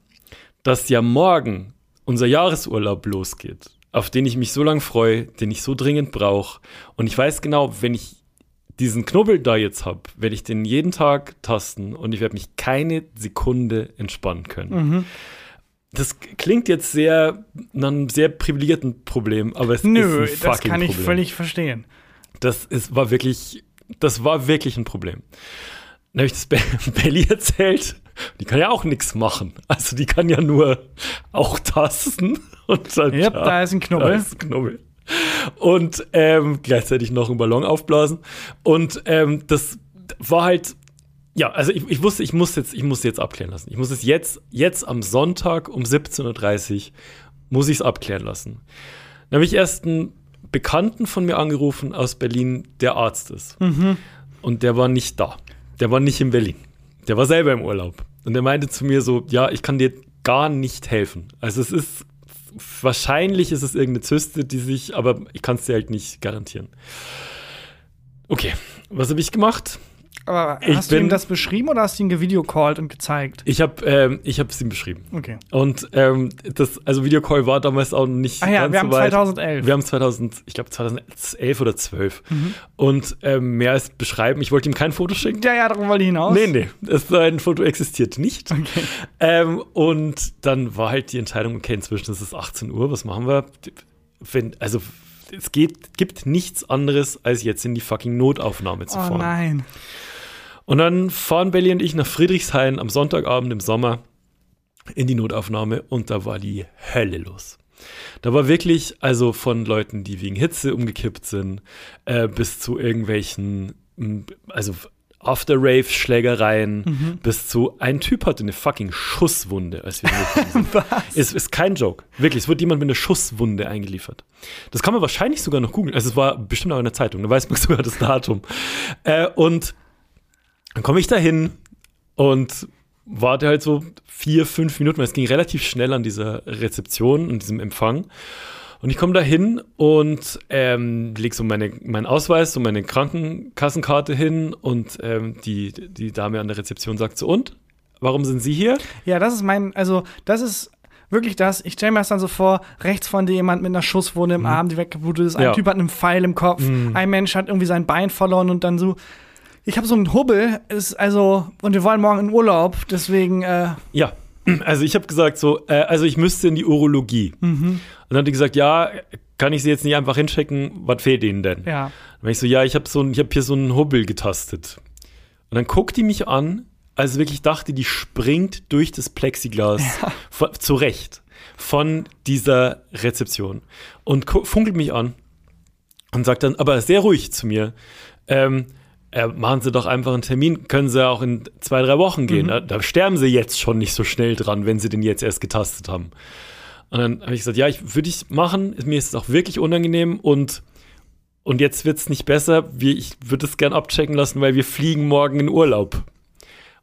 dass ja morgen unser Jahresurlaub losgeht, auf den ich mich so lang freue, den ich so dringend brauche. Und ich weiß genau, wenn ich diesen Knubbel da jetzt habe, werde ich den jeden Tag tasten und ich werde mich keine Sekunde entspannen können. das klingt jetzt sehr nach einem sehr privilegierten Problem, aber es Nö, ist ein das fucking kann ich Problem. völlig verstehen. Das ist, war wirklich, das war wirklich ein Problem. Dann habe ich das Be- Belly erzählt. Die kann ja auch nichts machen. Also die kann ja nur auch tasten. Und dann, Yep, da ist ein Knubbel. Da ist ein Knubbel. Und ähm, gleichzeitig noch einen Ballon aufblasen. Und ähm, das war halt, ja, also ich, ich wusste, ich muss jetzt, ich muss jetzt abklären lassen. Ich muss es jetzt, jetzt am Sonntag um 17.30 Uhr muss ich es abklären lassen. Dann habe ich erst einen Bekannten von mir angerufen aus Berlin, der Arzt ist. Und der war nicht da. Der war nicht in Berlin. Der war selber im Urlaub. Und der meinte zu mir so, ja, ich kann dir gar nicht helfen. Also es ist, wahrscheinlich ist es irgendeine Zyste, die sich, aber ich kann es dir halt nicht garantieren. Okay, was habe ich gemacht? Aber Ich hast du ihm das beschrieben oder hast du ihn gevideocallt und gezeigt? Ich habe ähm, ich habe es ihm beschrieben. Okay. Und ähm, das, also Videocall war damals auch nicht Ah ja, ganz wir so haben weit. 2011. Wir haben 2000, ich glaube 2011 oder 12. Mhm. Und ähm, mehr als beschreiben, ich wollte ihm kein Foto schicken. Ja, ja, darum wollte ich hinaus. Nee, nee, das war ein Foto existiert nicht. Okay. Ähm, und dann war halt die Entscheidung, okay, inzwischen ist es 18 Uhr, was machen wir? Wenn, also es geht, gibt nichts anderes, als jetzt in die fucking Notaufnahme zu Oh fahren. nein. Und dann fahren Belly und ich nach Friedrichshain am Sonntagabend im Sommer in die Notaufnahme und da war die Hölle los. Da war wirklich, also von Leuten, die wegen Hitze umgekippt sind, äh, bis zu irgendwelchen, also After-Rave-Schlägereien, Mhm. bis zu, ein Typ hatte eine fucking Schusswunde, als wir sind. Es ist kein Joke. Wirklich, es wird jemand mit einer Schusswunde eingeliefert. Das kann man wahrscheinlich sogar noch googeln. Also es war bestimmt auch in der Zeitung, da weiß man sogar das Datum. Äh, und dann komme ich da hin und warte halt so vier, fünf Minuten, weil es ging relativ schnell an dieser Rezeption und diesem Empfang. Und ich komme da hin und ähm, lege so meine, meinen Ausweis und meine Krankenkassenkarte hin und ähm, die, die Dame an der Rezeption sagt so, und? Warum sind Sie hier? Ja, das ist mein, also das ist wirklich das. Ich stelle mir das dann so vor, rechts von dir jemand mit einer Schusswunde im Arm, die weggeblutet ist. Ein Mhm. Ja. Mhm. Typ hat einen Pfeil im Kopf. Ein Mensch hat irgendwie sein Bein verloren und dann so. Ich habe so einen Hubbel, ist also und wir wollen morgen in Urlaub, deswegen äh, Ja, also ich habe gesagt so, äh, also ich müsste in die Urologie. Und dann hat die gesagt, ja, kann ich Sie jetzt nicht einfach hinschicken, was fehlt Ihnen denn? ja. Dann war ich so, ja, ich habe so ich hab hier so einen Hubbel getastet. Und dann guckt die mich an, als wirklich dachte, die springt durch das Plexiglas von, zurecht von dieser Rezeption und funkelt mich an und sagt dann, aber sehr ruhig zu mir, ähm, äh, machen Sie doch einfach einen Termin, können Sie auch in zwei, drei Wochen gehen. Da, da sterben Sie jetzt schon nicht so schnell dran, wenn Sie den jetzt erst getastet haben. Und dann habe ich gesagt, ja, ich würde ich machen, mir ist es auch wirklich unangenehm und und jetzt wird es nicht besser. Wir, ich würde es gern abchecken lassen, weil wir fliegen morgen in Urlaub.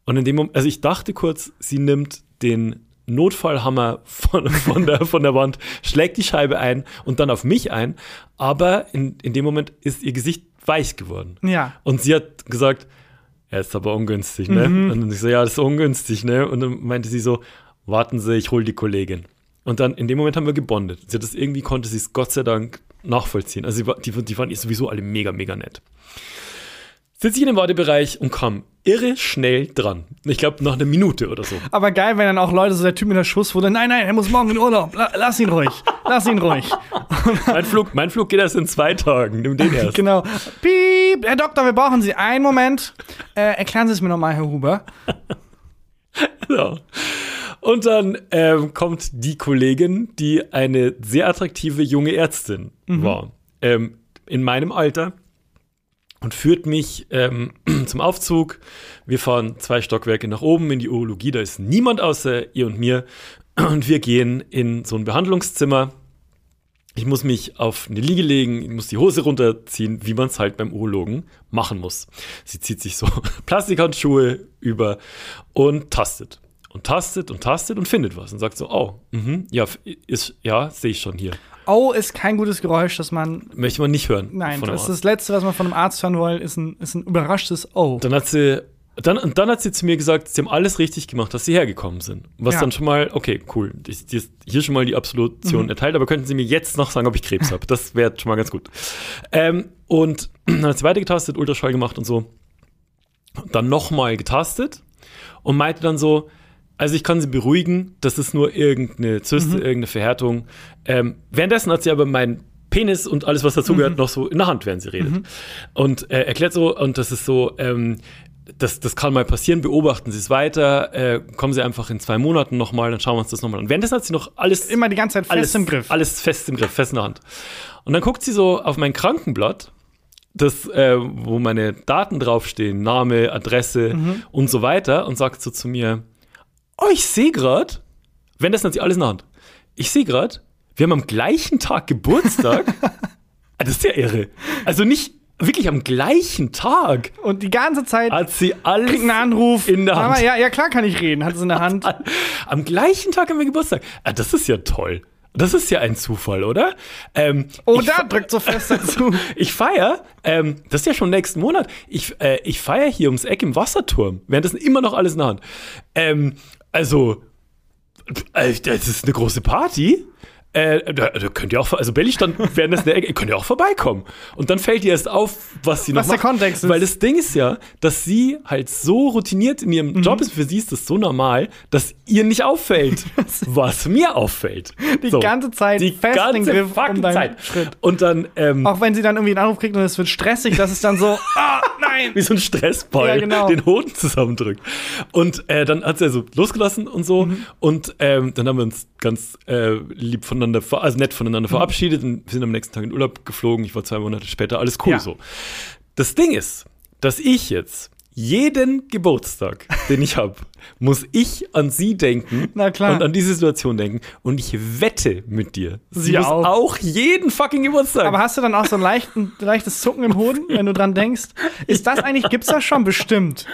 Und in dem Moment, also ich dachte kurz, sie nimmt den Notfallhammer von, von, der, von der Wand, schlägt die Scheibe ein und dann auf mich ein. Aber in, in dem Moment ist ihr Gesicht weich geworden. Ja. Und sie hat gesagt, er ist aber ungünstig, ne? Und dann ich so, ja, das ist ungünstig, ne? Und dann meinte sie so, warten Sie, ich hol die Kollegin. Und dann in dem Moment haben wir gebondet. Sie hat das irgendwie, konnte sie es Gott sei Dank nachvollziehen. Also sie die, die fanden sowieso alle mega, mega nett. Sitze ich in dem Wartebereich und kam irre schnell dran. Ich glaube, nach einer Minute oder so. Aber geil, wenn dann auch Leute, so der Typ mit der Schusswunde, nein, nein, er muss morgen in Urlaub. La lass ihn ruhig. Lass ihn ruhig. Mein Flug, mein Flug geht erst in zwei Tagen. Nimm den erst. Genau. Piep, Herr Doktor, wir brauchen Sie. Einen Moment. Äh, erklären Sie es mir nochmal, Herr Huber. So. Und dann ähm, kommt die Kollegin, die eine sehr attraktive junge Ärztin war, ähm, in meinem Alter und führt mich ähm, zum Aufzug. Wir fahren zwei Stockwerke nach oben in die Urologie, da ist niemand außer ihr und mir. Und wir gehen in so ein Behandlungszimmer. Ich muss mich auf eine Liege legen, ich muss die Hose runterziehen, wie man es halt beim Urologen machen muss. Sie zieht sich so Plastikhandschuhe über und tastet. Und tastet und tastet und findet was und sagt so, oh, mhm, ja, ist, ja, sehe ich schon hier. Oh, ist kein gutes Geräusch, das man. Möchte man nicht hören. Nein, das ist das Letzte, was man von einem Arzt hören will, ist ein, ist ein überraschtes Oh. Dann hat sie, dann, und dann hat sie zu mir gesagt, sie haben alles richtig gemacht, dass sie hergekommen sind. Was Ja. dann schon mal, okay, cool. Ich, die ist hier schon mal die Mhm. Absolution erteilt, aber könnten Sie mir jetzt noch sagen, ob ich Krebs habe? Das wäre schon mal ganz gut. Ähm, und dann hat sie weitergetastet, Ultraschall gemacht und so. Dann nochmal getastet und meinte dann so, Also ich kann sie beruhigen, das ist nur irgendeine Zyste, irgendeine Verhärtung. Ähm, währenddessen hat sie aber meinen Penis und alles, was dazugehört, noch so in der Hand, während sie redet. Und äh, erklärt so, und das ist so, ähm, das, das kann mal passieren, beobachten Sie es weiter, äh, kommen Sie einfach in zwei Monaten nochmal, dann schauen wir uns das nochmal an. Währenddessen hat sie noch alles Immer die ganze Zeit fest alles im Griff. Alles fest im Griff, fest in der Hand. Und dann guckt sie so auf mein Krankenblatt, das, äh, wo meine Daten draufstehen, Name, Adresse Mhm. und so weiter, und sagt so zu mir: Oh, ich sehe gerade, wenn das hat sie alles in der Hand. Ich sehe gerade, wir haben am gleichen Tag Geburtstag. Ah, das ist ja irre. Also nicht wirklich am gleichen Tag Und die ganze Zeit hat sie alles kriegt einen Anruf. in der Sag Hand. mal, ja, ja, klar kann ich reden. Hat es in der Hand. Am gleichen Tag haben wir Geburtstag. Ah, das ist ja toll. Das ist ja ein Zufall, oder? Ähm, Oh, da drückt so fest dazu. Ich feier, ähm, das ist ja schon nächsten Monat. Ich, äh, ich feier hier ums Eck im Wasserturm. Währenddessen immer noch alles in der Hand. Ähm, also, das ist eine große Party. Äh, da, da könnt ihr auch, also Belly stand währenddessen in der Ecke, könnt ihr auch vorbeikommen. Und dann fällt ihr erst auf, was sie Was noch der macht. Kontext ist. Weil das Ding ist ja, dass sie halt so routiniert in ihrem Mhm. Job ist, für sie ist das so normal, dass ihr nicht auffällt, was mir auffällt. Die ganze Zeit die fest in den ganze Griff um Zeit. Schritt. Und dann, ähm, Auch wenn sie dann irgendwie einen Anruf kriegt und es wird stressig, das ist dann so, ah, nein. wie so ein Stressball Ja, genau. den Hoden zusammendrückt. Und äh, dann hat sie also losgelassen und so. Mhm. Und ähm, dann haben wir uns ganz äh, lieb voneinander, also nett voneinander Mhm. verabschiedet und sind am nächsten Tag in Urlaub geflogen. Ich war zwei Monate später, alles cool Ja. so. Das Ding ist, dass ich jetzt jeden Geburtstag, den ich habe, muss ich an sie denken und an diese Situation denken. Und ich wette mit dir, sie, Sie muss auch. auch. jeden fucking Geburtstag. Aber hast du dann auch so ein leichten, leichtes Zucken im Hoden, wenn du dran denkst? Ist das eigentlich, gibt's das schon bestimmt?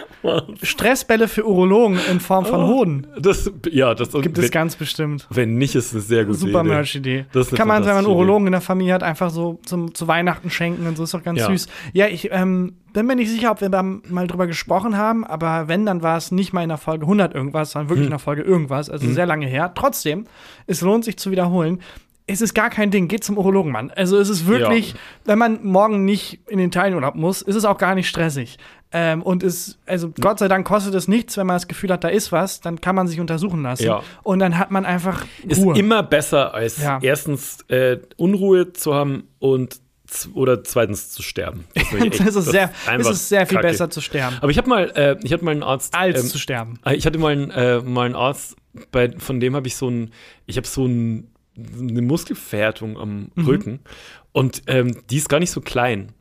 Stressbälle für Urologen in Form von Hoden. das, ja, das Gibt es ganz bestimmt. wenn nicht, ist es eine sehr gute Super Idee. Merch-Idee. Kann man, wenn man Urologen in der Familie hat, einfach so zum, zu Weihnachten schenken und so ist doch ganz Ja. süß. Ja, ich ähm, bin mir nicht sicher, ob wir da mal drüber gesprochen haben, aber wenn, dann war es nicht mal in der Folge 100 irgendwas, sondern Hm. wirklich in der Folge irgendwas, also sehr lange her. Trotzdem, es lohnt sich zu wiederholen. Es ist gar kein Ding, geht zum Urologen, Mann. Also es ist wirklich, Ja. wenn man morgen nicht in den Italienurlaub muss, ist es auch gar nicht stressig. Ähm, und es, also Gott sei Dank kostet es nichts, wenn man das Gefühl hat, da ist was, dann kann man sich untersuchen lassen. Ja. Und dann hat man einfach Ist Ruhe. immer besser, als Ja. erstens äh, Unruhe zu haben und oder zweitens zu sterben. Das ist, echt- es ist sehr, einfach ist sehr viel kacke. besser zu sterben, Aber ich habe mal, äh, ich hatte mal einen Arzt. als ähm, zu sterben. Ich hatte mal einen, äh, mal einen Arzt, bei, von dem habe ich so ein, ich habe so ein, eine Muskelverhärtung am Mhm. Rücken und ähm, die ist gar nicht so klein.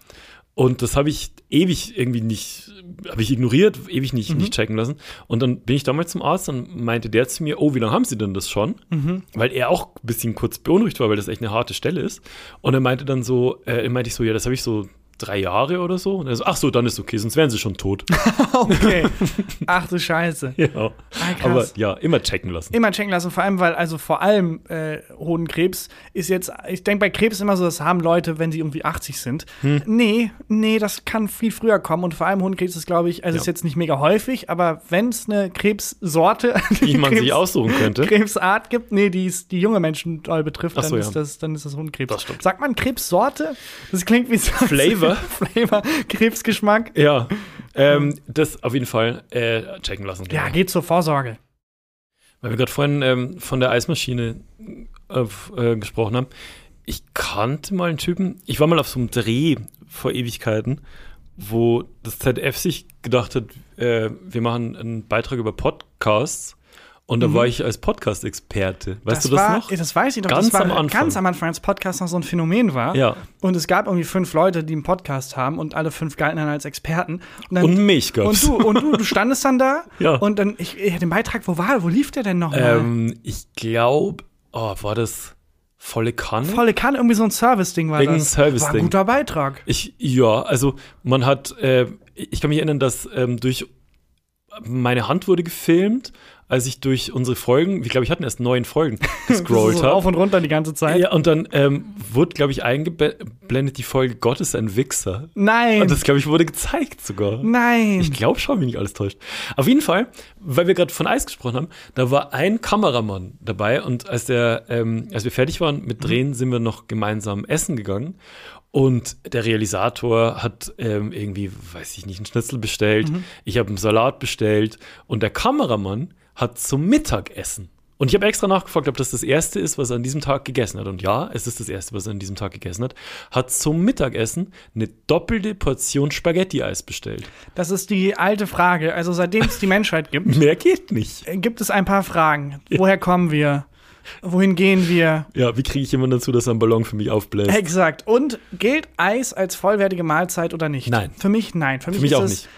Und das habe ich ewig irgendwie nicht, habe ich ignoriert, ewig nicht, Mhm. nicht checken lassen. Und dann bin ich damals zum Arzt und meinte der zu mir, oh, wie lange haben Sie denn das schon? Mhm. Weil er auch ein bisschen kurz beunruhigt war, weil das echt eine harte Stelle ist. Und er meinte dann so, äh, er meinte ich so, ja, das habe ich so drei Jahre oder so. Und er so, ach so, dann ist okay, sonst wären Sie schon tot. Okay. Ach du Scheiße. ja. Ah. Aber ja, immer checken lassen. Immer checken lassen, vor allem, weil, also vor allem äh, Hodenkrebs ist jetzt, ich denke bei Krebs immer so, das haben Leute, wenn sie irgendwie 80 sind. Hm. Nee, nee, das kann viel früher kommen und vor allem Hodenkrebs ist, glaube ich, also Ja. ist jetzt nicht mega häufig, aber wenn es eine Krebssorte, die man Krebs- sich aussuchen könnte. Krebsart gibt, nee, die es die junge Menschen doll betrifft, Ach dann, so, ist ja. das, dann ist das Hodenkrebs. Das stimmt. Sagt man Krebssorte? Das klingt wie so Flavor? Flavor, Krebsgeschmack. Ja, ähm, das auf jeden Fall äh, checken lassen. Ja, genau. geht zur Vorsorge. Weil wir gerade vorhin ähm, von der Eismaschine äh, äh, gesprochen haben. Ich kannte mal einen Typen, ich war mal auf so einem Dreh vor Ewigkeiten, wo das ZDF sich gedacht hat, äh, wir machen einen Beitrag über Podcasts. Und da war ich als Podcast-Experte. Weißt du das war, noch? Das weiß ich noch. Ganz das war am Anfang. ganz am Anfang, als Podcast noch so ein Phänomen war. Ja. Und es gab irgendwie fünf Leute, die einen Podcast haben und alle fünf galten dann als Experten. Und, dann, Und mich gab's. Und du, und du, du standest dann da. Ja. Und dann, ich, ich den Beitrag, wo war, wo lief der denn nochmal? Ähm, ich glaube, oh, war das volle Kanne? Volle Kanne, irgendwie so ein Service-Ding war Irgendein das. Service-Ding. War ein guter Beitrag. Ich, ja, also man hat, äh, ich kann mich erinnern, dass ähm, durch meine Hand wurde gefilmt, als ich durch unsere Folgen, ich glaube, ich hatten erst neun Folgen gescrollt so habe. Auf und runter die ganze Zeit. Ja, und dann ähm, wurde, glaube ich, eingeblendet die Folge Gott ist ein Wichser. Nein. Und das, glaube ich, wurde gezeigt sogar. Nein. Ich glaube schon, wenn mich nicht alles täuscht. Auf jeden Fall, weil wir gerade von Eis gesprochen haben, da war ein Kameramann dabei und als der, ähm, als wir fertig waren mit Drehen, sind wir noch gemeinsam essen gegangen. Und der Realisator hat ähm, irgendwie, weiß ich nicht, einen Schnitzel bestellt. Ich habe einen Salat bestellt. Und der Kameramann hat zum Mittagessen. Und ich habe extra nachgefragt, ob das das erste ist, was er an diesem Tag gegessen hat. Und ja, es ist das erste, was er an diesem Tag gegessen hat. Hat zum Mittagessen eine doppelte Portion Spaghetti-Eis bestellt. Das ist die alte Frage. Also seitdem es die Menschheit gibt, Mehr geht nicht. äh, gibt es ein paar Fragen. Woher kommen wir? Wohin gehen wir? Ja, wie kriege ich jemanden dazu, dass er einen Ballon für mich aufbläst? Exakt. Und gilt Eis als vollwertige Mahlzeit oder nicht? Nein. Für mich nein. Für mich, mich ist auch es, nicht.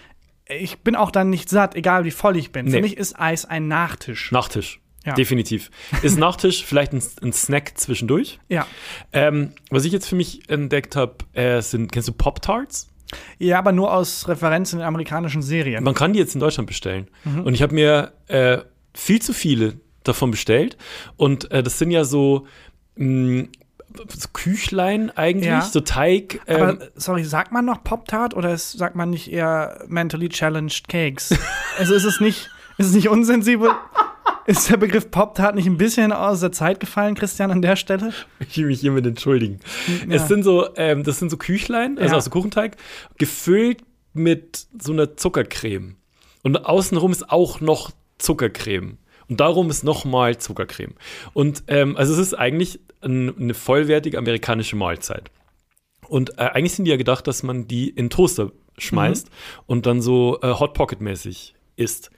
Ich bin auch dann nicht satt, egal wie voll ich bin. Für Nee. mich ist Eis ein Nachtisch. Nachtisch. Ja. Definitiv. Ist Nachtisch vielleicht ein, ein Snack zwischendurch? ja. Ähm, was ich jetzt für mich entdeckt habe, äh, sind, kennst du Pop-Tarts? Ja, aber nur aus Referenz in amerikanischen Serien. Man kann die jetzt in Deutschland bestellen. Mhm. Und ich habe mir äh, viel zu viele davon bestellt. Und äh, das sind ja so, mh, so Küchlein eigentlich, Ja. so Teig. Ähm, Aber sorry, sagt man noch Pop-Tart oder ist, sagt man nicht eher mentally challenged Cakes? also ist es nicht, ist es nicht unsensibel? Ist der Begriff Pop-Tart nicht ein bisschen aus der Zeit gefallen, Christian, an der Stelle? ich will mich hiermit entschuldigen. Ja. Es sind so, ähm, das sind so Küchlein, also Ja. aus dem Kuchenteig, gefüllt mit so einer Zuckercreme. Und außenrum ist auch noch Zuckercreme. Und darum ist nochmal Zuckercreme. Und ähm, also es ist eigentlich ein, eine vollwertige amerikanische Mahlzeit. Und äh, eigentlich sind die ja gedacht, dass man die in Toaster schmeißt und dann so äh, Hot Pocket-mäßig isst.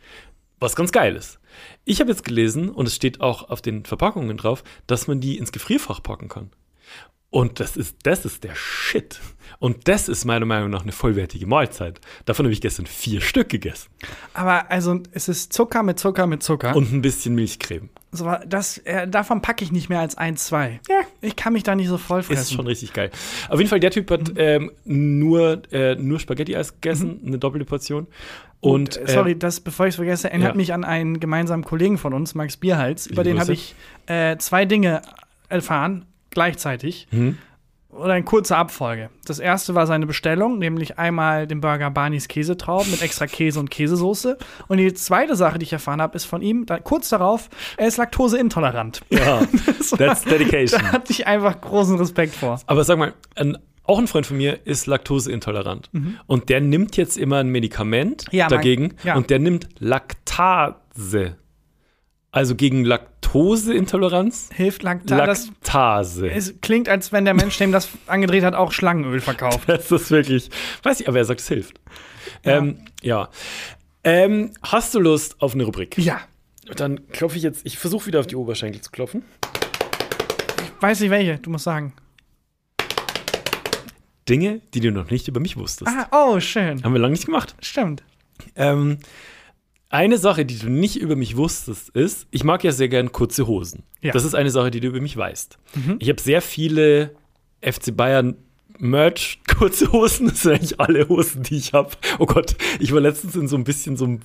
Was ganz geil ist. Ich habe jetzt gelesen, und es steht auch auf den Verpackungen drauf, dass man die ins Gefrierfach packen kann. Und das ist, das ist der Shit. Und das ist meiner Meinung nach eine vollwertige Mahlzeit. Davon habe ich gestern vier Stück gegessen. Aber also es ist Zucker mit Zucker mit Zucker. Und ein bisschen Milchcreme. so, das, äh, davon packe ich nicht mehr als ein, zwei. Ja. Ich kann mich da nicht so voll fressen. Ist schon richtig geil. Auf jeden Fall, der Typ hat ähm, nur, äh, nur Spaghetti-Eis gegessen, eine doppelte Portion. Und, äh, sorry, äh, das, bevor ich es vergesse, erinnert ja. mich an einen gemeinsamen Kollegen von uns, Max Bierhals. Über den habe ich äh, zwei Dinge erfahren, gleichzeitig. Mhm. Oder in kurzer Abfolge. Das erste war seine Bestellung, nämlich einmal den Burger Barneys Käsetraum mit extra Käse und Käsesoße. Und die zweite Sache, die ich erfahren habe, ist von ihm, da, kurz darauf, er ist laktoseintolerant. ja, Das war- that's dedication. Da hatte ich einfach großen Respekt vor. Aber sag mal, ein, auch ein Freund von mir ist laktoseintolerant. Und der nimmt jetzt immer ein Medikament Mhm. Ja, mein- dagegen. ja. Und der nimmt Laktase. Also gegen Laktoseintoleranz. Hilft Laktat. Das Laktase. es klingt, als wenn der Mensch, dem das angedreht hat, auch Schlangenöl verkauft. Das ist wirklich, weiß ich, aber er sagt, es hilft. Ja. Ähm, ja. Ähm, hast du Lust auf eine Rubrik? Ja. Dann klopfe ich jetzt, ich versuche wieder auf die Oberschenkel zu klopfen. Weiß nicht welche, du musst sagen. Dinge, die du noch nicht über mich wusstest. Ah, oh, schön. Haben wir lange nicht gemacht. Stimmt. Ähm, eine Sache, die du nicht über mich wusstest, ist, ich mag ja sehr gern kurze Hosen. Ja. Mhm. Das ist eine Sache, die du über mich weißt. Ich habe sehr viele FC Bayern Merch, kurze Hosen, das sind eigentlich alle Hosen, die ich habe. Oh Gott, ich war letztens in so ein bisschen so einem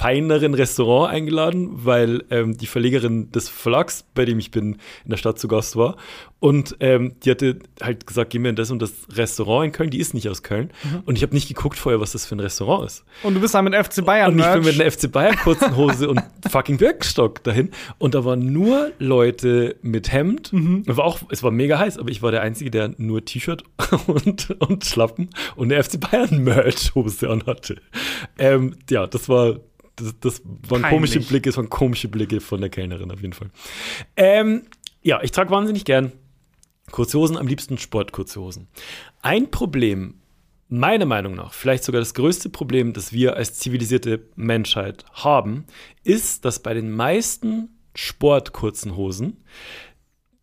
feineren Restaurant eingeladen, weil ähm, die Verlegerin des Verlags, bei dem ich bin, in der Stadt zu Gast war. Und ähm, die hatte halt gesagt, geh mir in das und das Restaurant in Köln, die ist nicht aus Köln. Und ich habe nicht geguckt vorher, was das für ein Restaurant ist. Und du bist da mit FC Bayern Und ich bin mit einer FC Bayern kurzen Hose und fucking Birkenstock dahin. Und da waren nur Leute mit Hemd. Es War auch, es war mega heiß, aber ich war der Einzige, der nur T-Shirt und, und Schlappen und eine FC Bayern Merch-Hose anhatte. Ähm, ja, das war, das, das waren Peinlich. komische Blicke, das waren komische Blicke von der Kellnerin auf jeden Fall. Ähm, ja, ich trage wahnsinnig gern kurze Hosen, am liebsten Sportkurze Hosen. Ein Problem meiner Meinung nach, vielleicht sogar das größte Problem, das wir als zivilisierte Menschheit haben, ist, dass bei den meisten sportkurzen Hosen,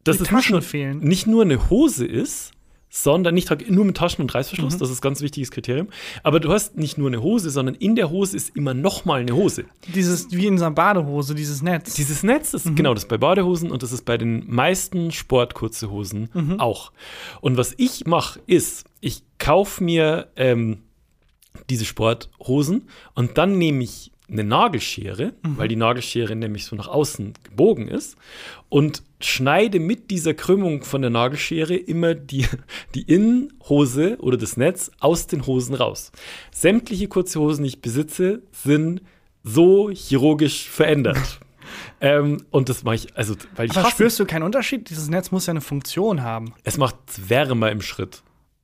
dass Die es nicht nur, fehlen. nicht nur eine Hose ist, sondern nicht trage- nur mit Taschen und Reißverschluss, Mhm. das ist ein ganz wichtiges Kriterium. Aber du hast nicht nur eine Hose, sondern in der Hose ist immer noch mal eine Hose. Dieses, wie in so einer Badehose, dieses Netz. Dieses Netz, das ist genau das ist bei Badehosen und das ist bei den meisten Sportkurze Hosen auch. Und was ich mache, ist, ich kaufe mir ähm, diese Sporthosen und dann nehme ich eine Nagelschere, weil die Nagelschere nämlich so nach außen gebogen ist und schneide mit dieser Krümmung von der Nagelschere immer die, die Innenhose oder das Netz aus den Hosen raus. Sämtliche kurze Hosen, die ich besitze, sind so chirurgisch verändert. ähm, und das mache ich, also, weil ich Aber spürst du keinen Unterschied? Dieses Netz muss ja eine Funktion haben. es macht wärmer im Schritt.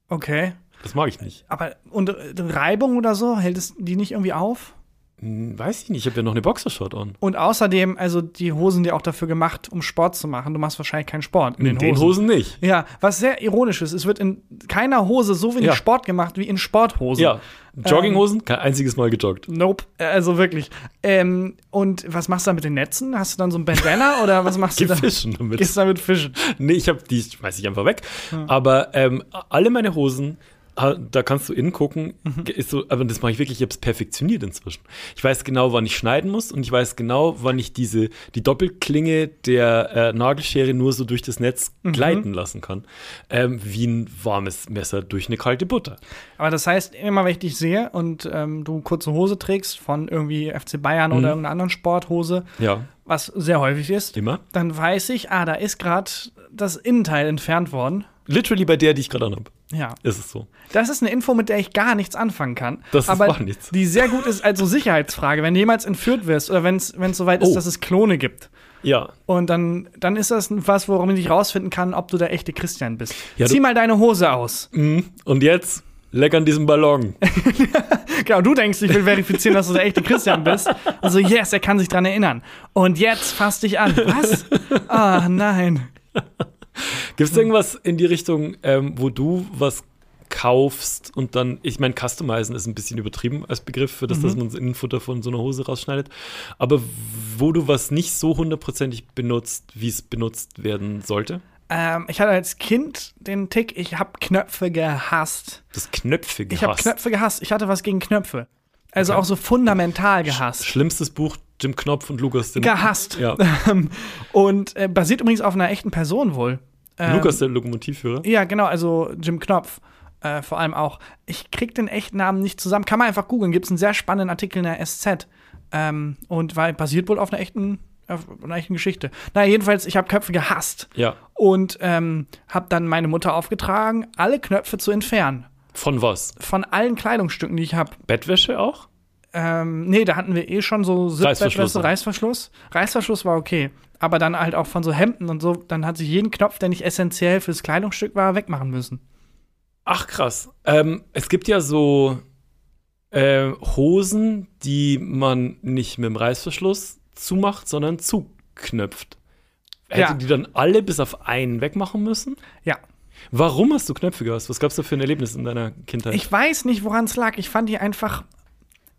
Okay. Das mag ich nicht. Aber und äh, Reibung oder so, hält es die nicht irgendwie auf? Hm, Weiß ich nicht, ich habe ja noch eine Boxershort an. Und außerdem, also die Hosen sind ja auch dafür gemacht, um Sport zu machen. Du machst wahrscheinlich keinen Sport in In den, den Hosen nicht. Ja, was sehr ironisch ist, es wird in keiner Hose so wenig Ja. Sport gemacht wie in Sporthosen. Ja, Jogginghosen, kein einziges Mal gejoggt. Nope, also wirklich. Ähm, und was machst du dann mit den Netzen? Hast du dann so ein Bandana oder was machst du da? fischen damit. Gehst damit fischen? Nee, ich habe die schmeiß ich einfach weg. Aber ähm, alle meine Hosen, da kannst du innen gucken, Mhm. ist so, aber das mache ich wirklich, ich habe es perfektioniert inzwischen. Ich weiß genau, wann ich schneiden muss und ich weiß genau, wann ich diese die Doppelklinge der äh, Nagelschere nur so durch das Netz Mhm. gleiten lassen kann, ähm, wie ein warmes Messer durch eine kalte Butter. Aber das heißt, immer wenn ich dich sehe und ähm, du kurze Hose trägst von irgendwie FC Bayern Mhm. oder irgendeiner anderen Sporthose, Ja, was sehr häufig ist, immer. dann weiß ich, ah, da ist gerade das Innenteil entfernt worden. Literally bei der, die ich gerade anhab, Ja. ist es so. Das ist eine Info, mit der ich gar nichts anfangen kann. Das ist aber gar nichts. die sehr gut ist als so Sicherheitsfrage. Wenn du jemals entführt wirst oder wenn es soweit ist, Oh. dass es Klone gibt. Ja, Und dann, dann ist das was, worum ich rausfinden kann, ob du der echte Christian bist. Ja, Zieh mal deine Hose aus. Mhm. und jetzt leck an diesem Ballon. Genau, du denkst, ich will verifizieren, dass du der echte Christian bist. Also, yes, er kann sich dran erinnern. Und jetzt fass dich an. Was? Ah, nein. Gibt es irgendwas in die Richtung, ähm, wo du was kaufst und dann, ich meine, customizen ist ein bisschen übertrieben als Begriff für das, dass man das Innenfutter von so einer Hose rausschneidet, aber wo du was nicht so hundertprozentig benutzt, wie es benutzt werden sollte? Ähm, ich hatte als Kind den Tick, ich habe Knöpfe gehasst. Das Knöpfe Ich habe gehasst. Knöpfe gehasst. Ich hatte was gegen Knöpfe. Also Okay. auch so fundamental gehasst. Schlimmstes Buch, Jim Knopf und Lukas. Den, Gehasst. Ja. Und äh, basiert übrigens auf einer echten Person wohl. Ähm, Lukas, der Lokomotivführer. Ja, genau, also Jim Knopf. Äh, vor allem auch. Ich krieg den echten Namen nicht zusammen. Kann man einfach googeln. Gibt es einen sehr spannenden Artikel in der SZ. Ähm, und weil basiert wohl auf einer echten, auf einer echten Geschichte. Na, jedenfalls, ich habe Köpfe gehasst. Ja. Und ähm, habe dann meine Mutter aufgetragen, alle Knöpfe zu entfernen. Von was? Von allen Kleidungsstücken, die ich habe. Bettwäsche auch? Ähm, nee, da hatten wir eh schon so Reißverschluss. Sitzbettwäsche, Reißverschluss. Reißverschluss war okay. Aber dann halt auch von so Hemden und so, dann hat sich jeden Knopf, der nicht essentiell fürs Kleidungsstück war, wegmachen müssen. Ach krass. Ähm, es gibt ja so äh, Hosen, die man nicht mit dem Reißverschluss zumacht, sondern zuknöpft. Hätte Ja. die dann alle bis auf einen wegmachen müssen? Ja. Warum hast du Knöpfe gehasst? Was gab's da für ein Erlebnis in deiner Kindheit? Ich weiß nicht, woran es lag. Ich fand die einfach.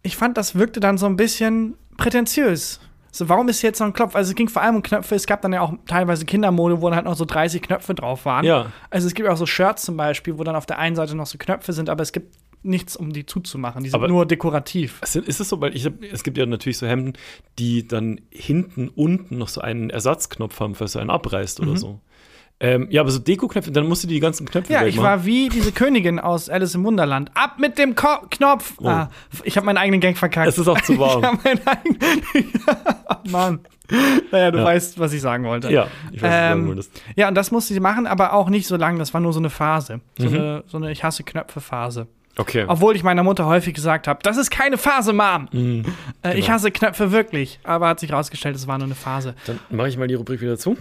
Ich fand, das wirkte dann so ein bisschen prätentiös. So, warum ist jetzt so ein Knopf? Also, es ging vor allem um Knöpfe. Es gab dann ja auch teilweise Kindermode, wo dann halt noch so 30 Knöpfe drauf waren. Ja. Also, es gibt auch so Shirts zum Beispiel, wo dann auf der einen Seite noch so Knöpfe sind, aber es gibt nichts, um die zuzumachen. Die sind Aber- nur dekorativ. Es Ist es so, weil ich es gibt ja natürlich so Hemden, die dann hinten unten noch so einen Ersatzknopf haben, falls du einen abreißt Mhm. oder so. Ähm, ja, aber so Deko-Knöpfe, dann musst du die ganzen Knöpfe Ja, ich war wie diese Königin aus Alice im Wunderland. Ab mit dem Ko Knopf! Oh. Ah, ich habe meinen eigenen Gang verkackt. Es ist auch zu warm. Ich hab meinen eigenen. Mann. Naja, du Ja. weißt, was ich sagen wollte. ja, ich weiß, was du Ähm, wolltest. ja, und das musste ich machen, aber auch nicht so lange. Das war nur so eine Phase. So, Mhm. eine, so eine Ich hasse Knöpfe-Phase. Okay. Obwohl ich meiner Mutter häufig gesagt habe, das ist keine Phase, Mom. Mhm. Äh, Ich genau. hasse Knöpfe wirklich. Aber hat sich herausgestellt, es war nur eine Phase. Dann mache ich mal die Rubrik wieder zu.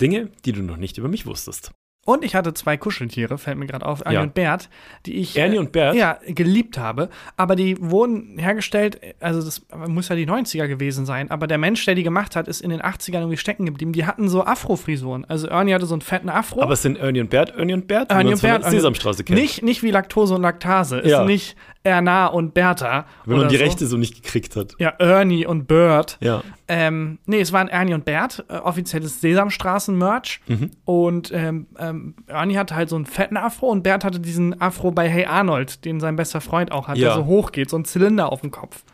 Dinge, die du noch nicht über mich wusstest. Und ich hatte zwei Kuscheltiere, fällt mir gerade auf, Ernie Ja. und Bert, die ich Ernie äh, und Bert? ja, geliebt habe. Aber die wurden hergestellt, also das muss ja die 90er gewesen sein, aber der Mensch, der die gemacht hat, ist in den 80ern irgendwie stecken geblieben. Die hatten so Afro-Frisuren. Also Ernie hatte so einen fetten Afro. Aber es sind Ernie und Bert, Ernie und Bert, Ernie und Bert. der Sesamstraße kennt. Nicht, nicht wie Laktose und Laktase. Ja. Ist nicht Erna und Bertha. wenn man die so. Rechte so nicht gekriegt hat. Ja, Ernie und Bert. Ja. Ähm, nee, es waren Ernie und Bert, äh, offizielles Sesamstraßen-Merch. Mhm. Und ähm, ähm, Ernie hatte halt so einen fetten Afro und Bert hatte diesen Afro bei Hey Arnold, den sein bester Freund auch hat, Ja. der so hoch geht, so ein Zylinder auf dem Kopf.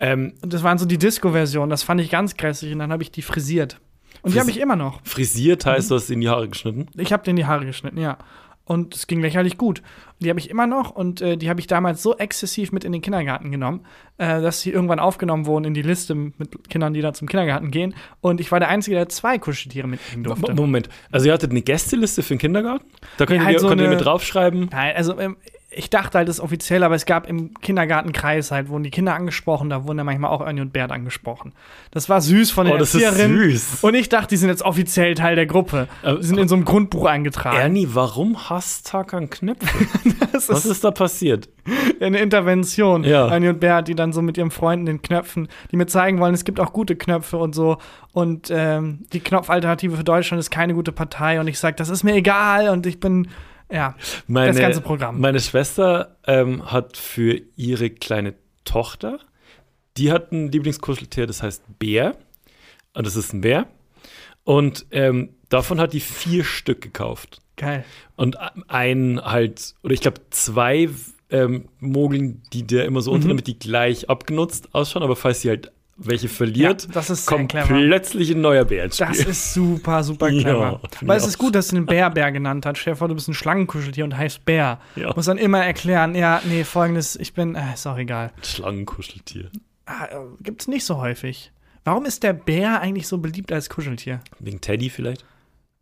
Ähm, Und das waren so die Disco-Versionen, das fand ich ganz grässlich und dann habe ich die frisiert. Und die Frisi- habe ich immer noch. frisiert heißt, Mhm. du hast in die Haare geschnitten. Ich habe denen die Haare geschnitten, ja. Und es ging lächerlich gut. Die habe ich immer noch und äh, die habe ich damals so exzessiv mit in den Kindergarten genommen, äh, dass sie irgendwann aufgenommen wurden in die Liste mit Kindern, die da zum Kindergarten gehen. Und ich war der Einzige, der zwei Kuscheltiere mitnehmen durfte. Mo- Moment, also ihr hattet eine Gästeliste für den Kindergarten? Da könnt Ja, ihr, halt so könnt ihr eine- mit draufschreiben. Nein, also ähm, ich dachte halt, das ist offiziell, aber es gab im Kindergartenkreis halt, wurden die Kinder angesprochen, da wurden dann manchmal auch Ernie und Bert angesprochen. Das war süß von der Oh, das ist süß. Und ich dachte, die sind jetzt offiziell Teil der Gruppe. Aber- Die sind in so einem Grundbuch eingetragen. Ernie, warum hasst Tarkan Knöpfe? Das Was ist ist da passiert? eine Intervention. Ja. Ernie und Bert, die dann so mit ihren Freunden den Knöpfen, die mir zeigen wollen, es gibt auch gute Knöpfe und so. Und ähm, die Knopfalternative für Deutschland ist keine gute Partei. Und ich sage, das ist mir egal. Und ich bin, ja, Meine, das ganze Programm. Meine Schwester ähm, hat für ihre kleine Tochter, die hat ein Lieblingskuscheltier, das heißt Bär. Und das ist ein Bär. Und ähm, davon hat die vier Stück gekauft. Geil. Und ein halt, oder ich glaube zwei ähm, Mogeln, die der immer so unter, Mhm. damit die gleich abgenutzt ausschauen. Aber falls sie halt welche verliert, Ja, das ist sehr kommt plötzlich ein neuer Bär ins Spiel. Das ist super, super Ja, clever. finde Aber es ist gut, dass sie den Bär Bär genannt hat. Stell dir vor, du bist ein Schlangenkuscheltier und heißt Bär. Ja. Muss dann immer erklären, ja, nee, folgendes, ich bin, äh, ist auch egal. Schlangenkuscheltier. Ah, äh, gibt's nicht so häufig. Warum ist der Bär eigentlich so beliebt als Kuscheltier? Wegen Teddy vielleicht?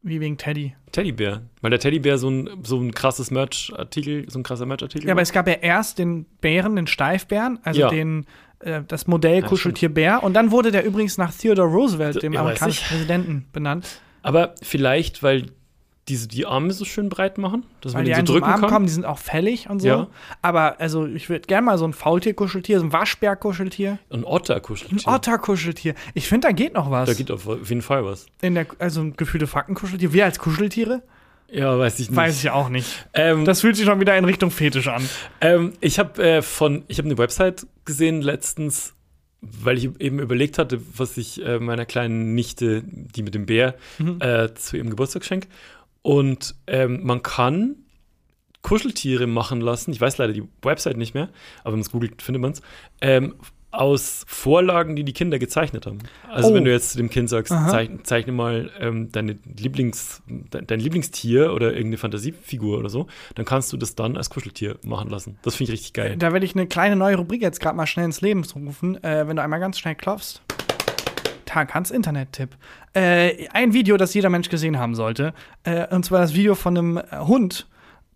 Wie wegen Teddy. Teddybär. Weil der Teddybär so ein, so ein krasses Merch-Artikel, so ein krasser Merch-Artikel Ja, aber war. es gab ja erst den Bären, den Steifbären, also Ja. den, äh, das Modell Kuscheltier Bär. Und dann wurde der übrigens nach Theodore Roosevelt, dem Ja, amerikanischen. Präsidenten, benannt. Aber vielleicht, weil diese die Arme so schön breit machen, dass Weil man die einen so drücken Arm kann. kommen, die sind auch fällig und so. Ja. Aber also ich würde gerne mal so ein Faultier-Kuscheltier, so ein Waschbär-Kuscheltier, Ein ein Otter-Kuscheltier. Otter-Kuscheltier. Ich finde, da geht noch was. Da geht auf jeden Fall was. In der, also ein gefühlte Faktenkuscheltier. Wir als Kuscheltiere? Ja, weiß ich nicht. Weiß ich auch nicht. Ähm, Das fühlt sich schon wieder in Richtung Fetisch an. ähm, ich habe äh, von, ich habe eine Website gesehen letztens, weil ich eben überlegt hatte, was ich äh, meiner kleinen Nichte, die mit dem Bär, Mhm. äh, zu ihrem Geburtstag schenke. Und ähm, man kann Kuscheltiere machen lassen. Ich weiß leider die Website nicht mehr, aber wenn man es googelt, findet man es. Aus Vorlagen, die die Kinder gezeichnet haben. Also Oh. wenn du jetzt zu dem Kind sagst, zeichne, zeichne mal ähm, deine Lieblings, de, dein Lieblingstier oder irgendeine Fantasiefigur oder so, dann kannst du das dann als Kuscheltier machen lassen. Das finde ich richtig geil. Da werde ich eine kleine neue Rubrik jetzt gerade mal schnell ins Leben rufen, äh, wenn du einmal ganz schnell klopfst. Tag Hans Internet-Tipp. Äh, ein Video, das jeder Mensch gesehen haben sollte. Äh, und zwar das Video von einem äh, Hund,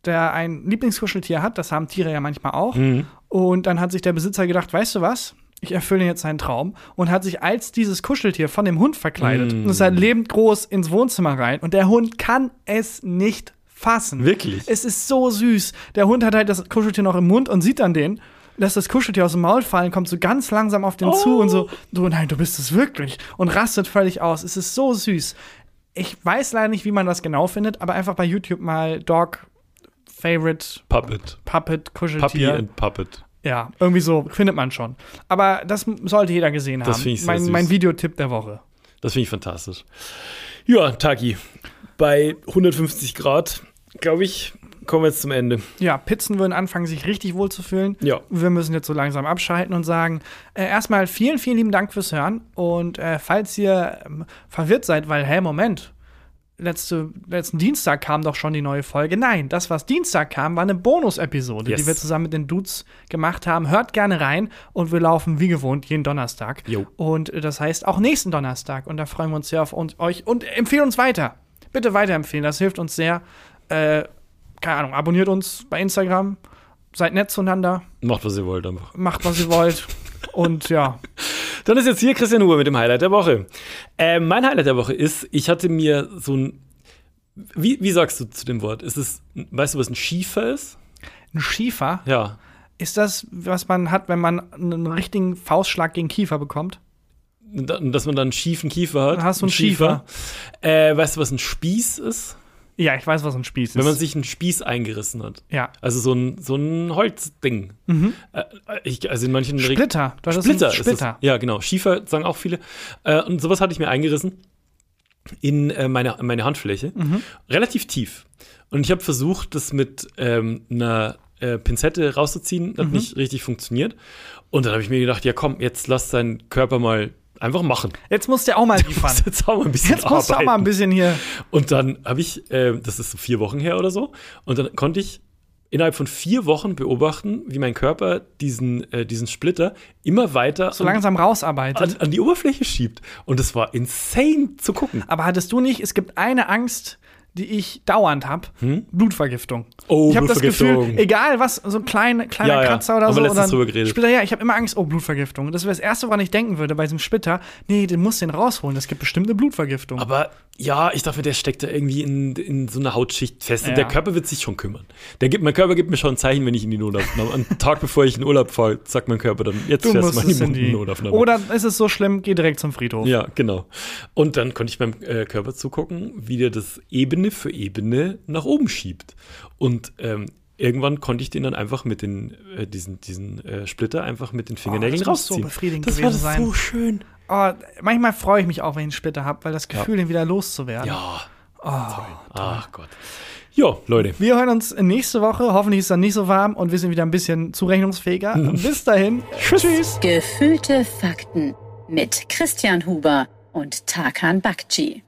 der ein Lieblingskuscheltier hat. Das haben Tiere ja manchmal auch. Mhm. Und dann hat sich der Besitzer gedacht, weißt du was? Ich erfülle jetzt seinen Traum und hat sich als dieses Kuscheltier von dem Hund verkleidet Mm. und ist halt lebend groß ins Wohnzimmer rein. Und der Hund kann es nicht fassen. Wirklich? Es ist so süß. Der Hund hat halt das Kuscheltier noch im Mund und sieht dann den, lässt das Kuscheltier aus dem Maul fallen, kommt so ganz langsam auf den zu und so, du, nein, du bist es wirklich. Und rastet völlig aus. Es ist so süß. Ich weiß leider nicht, wie man das genau findet, aber einfach bei YouTube mal Dog Favorite Puppet. Puppet Puppy Kuscheltier. and Puppet. Ja, irgendwie so findet man schon. Aber das sollte jeder gesehen haben. Das finde ich sehr mein, süß. mein Videotipp der Woche. Das finde ich fantastisch. Ja, Taki, bei 150 Grad, glaube ich, kommen wir jetzt zum Ende. Ja, Pizzen würden anfangen, sich richtig wohl zu fühlen. Ja. Wir müssen jetzt so langsam abschalten und sagen, äh, erstmal vielen, vielen lieben Dank fürs Hören. Und äh, falls ihr ähm, verwirrt seid, weil, hä, Moment, letzte, letzten Dienstag kam doch schon die neue Folge. Nein, das, was Dienstag kam, war eine Bonus-Episode, Yes. die wir zusammen mit den Dudes gemacht haben. Hört gerne rein und wir laufen wie gewohnt jeden Donnerstag. Jo. Und äh, das heißt auch nächsten Donnerstag. Und da freuen wir uns sehr auf uns, euch und empfehlen uns weiter. Bitte weiterempfehlen, das hilft uns sehr. Äh, keine Ahnung, abonniert uns bei Instagram, seid nett zueinander, Macht, was ihr wollt einfach. macht, was ihr wollt. Und ja, Dann ist jetzt hier Christian Huber mit dem Highlight der Woche. Äh, mein Highlight der Woche ist, ich hatte mir so ein. Wie, wie sagst du zu dem Wort? Ist es, weißt du, was ein Schiefer ist? ein Schiefer, Ja. ist das, was man hat, wenn man einen richtigen Faustschlag gegen Kiefer bekommt? Da- Dass man dann einen schiefen Kiefer hat. Dann hast du Ein einen Schiefer. Äh, weißt du, was ein Spieß ist? Ja, ich weiß, was ein Spieß ist. Wenn man sich einen Spieß eingerissen hat. ja. Also so ein, so ein Holzding. Äh, ich, also in manchen Reg- Splitter. Das Splitter. ist ist Splitter. es. Ja, genau. Schiefer sagen auch viele. Äh, und sowas hatte ich mir eingerissen in äh, meine, meine Handfläche. Mhm. Relativ tief. Und ich habe versucht, das mit ähm, einer äh, Pinzette rauszuziehen. Mhm. Hat nicht richtig funktioniert. Und dann habe ich mir gedacht, ja komm, jetzt lass deinen Körper mal einfach machen. Jetzt musst du auch mal liefern. Jetzt auch mal ein bisschen Jetzt musst du auch mal ein bisschen hier. Und dann habe ich, äh, das ist so vier Wochen her oder so, und dann konnte ich innerhalb von vier Wochen beobachten, wie mein Körper diesen, äh, diesen Splitter immer weiter so an, langsam rausarbeitet. an, an die Oberfläche schiebt. Und es war insane zu gucken. Aber hattest du nicht, es gibt eine Angst, die ich dauernd habe. Blutvergiftung. Oh, ich habe das. Gefühl, egal was, so ein klein, kleiner Ja, ja. Kratzer oder Haben wir so. letztens oder drüber geredet. Splitter, ja, ich habe immer Angst, oh, Blutvergiftung. Das wäre das Erste, woran ich denken würde bei diesem Splitter. Nee, den musst du den rausholen. Das gibt bestimmt eine Blutvergiftung. Aber ja, ich dachte, der steckt da irgendwie in, in so einer Hautschicht fest. Ja. Der Körper wird sich schon kümmern. Der gibt, mein Körper gibt mir schon ein Zeichen, wenn ich in die Notaufnahme. Am Tag, bevor ich in Urlaub fahre, sagt mein Körper dann, jetzt du fährst mal in die. Notaufnahme. Oder ist es so schlimm, geh direkt zum Friedhof. Ja, genau. Und dann konnte ich beim äh, Körper zugucken, wie der das Ebene für Ebene nach oben schiebt. Und ähm, irgendwann konnte ich den dann einfach mit den, äh, diesen, diesen äh, Splitter einfach mit den Fingernägeln das muss so rausziehen. befriedigend das war das sein. so schön. Oh, manchmal freue ich mich auch, wenn ich einen Splitter habe, weil das Gefühl, den wieder loszuwerden. Ja. Oh. Ach Gott. Ja, Leute. Wir hören uns nächste Woche. Hoffentlich ist es dann nicht so warm und wir sind wieder ein bisschen zurechnungsfähiger. Bis dahin. Tschüss. Gefühlte Fakten mit Christian Huber und Tarkan Bakci.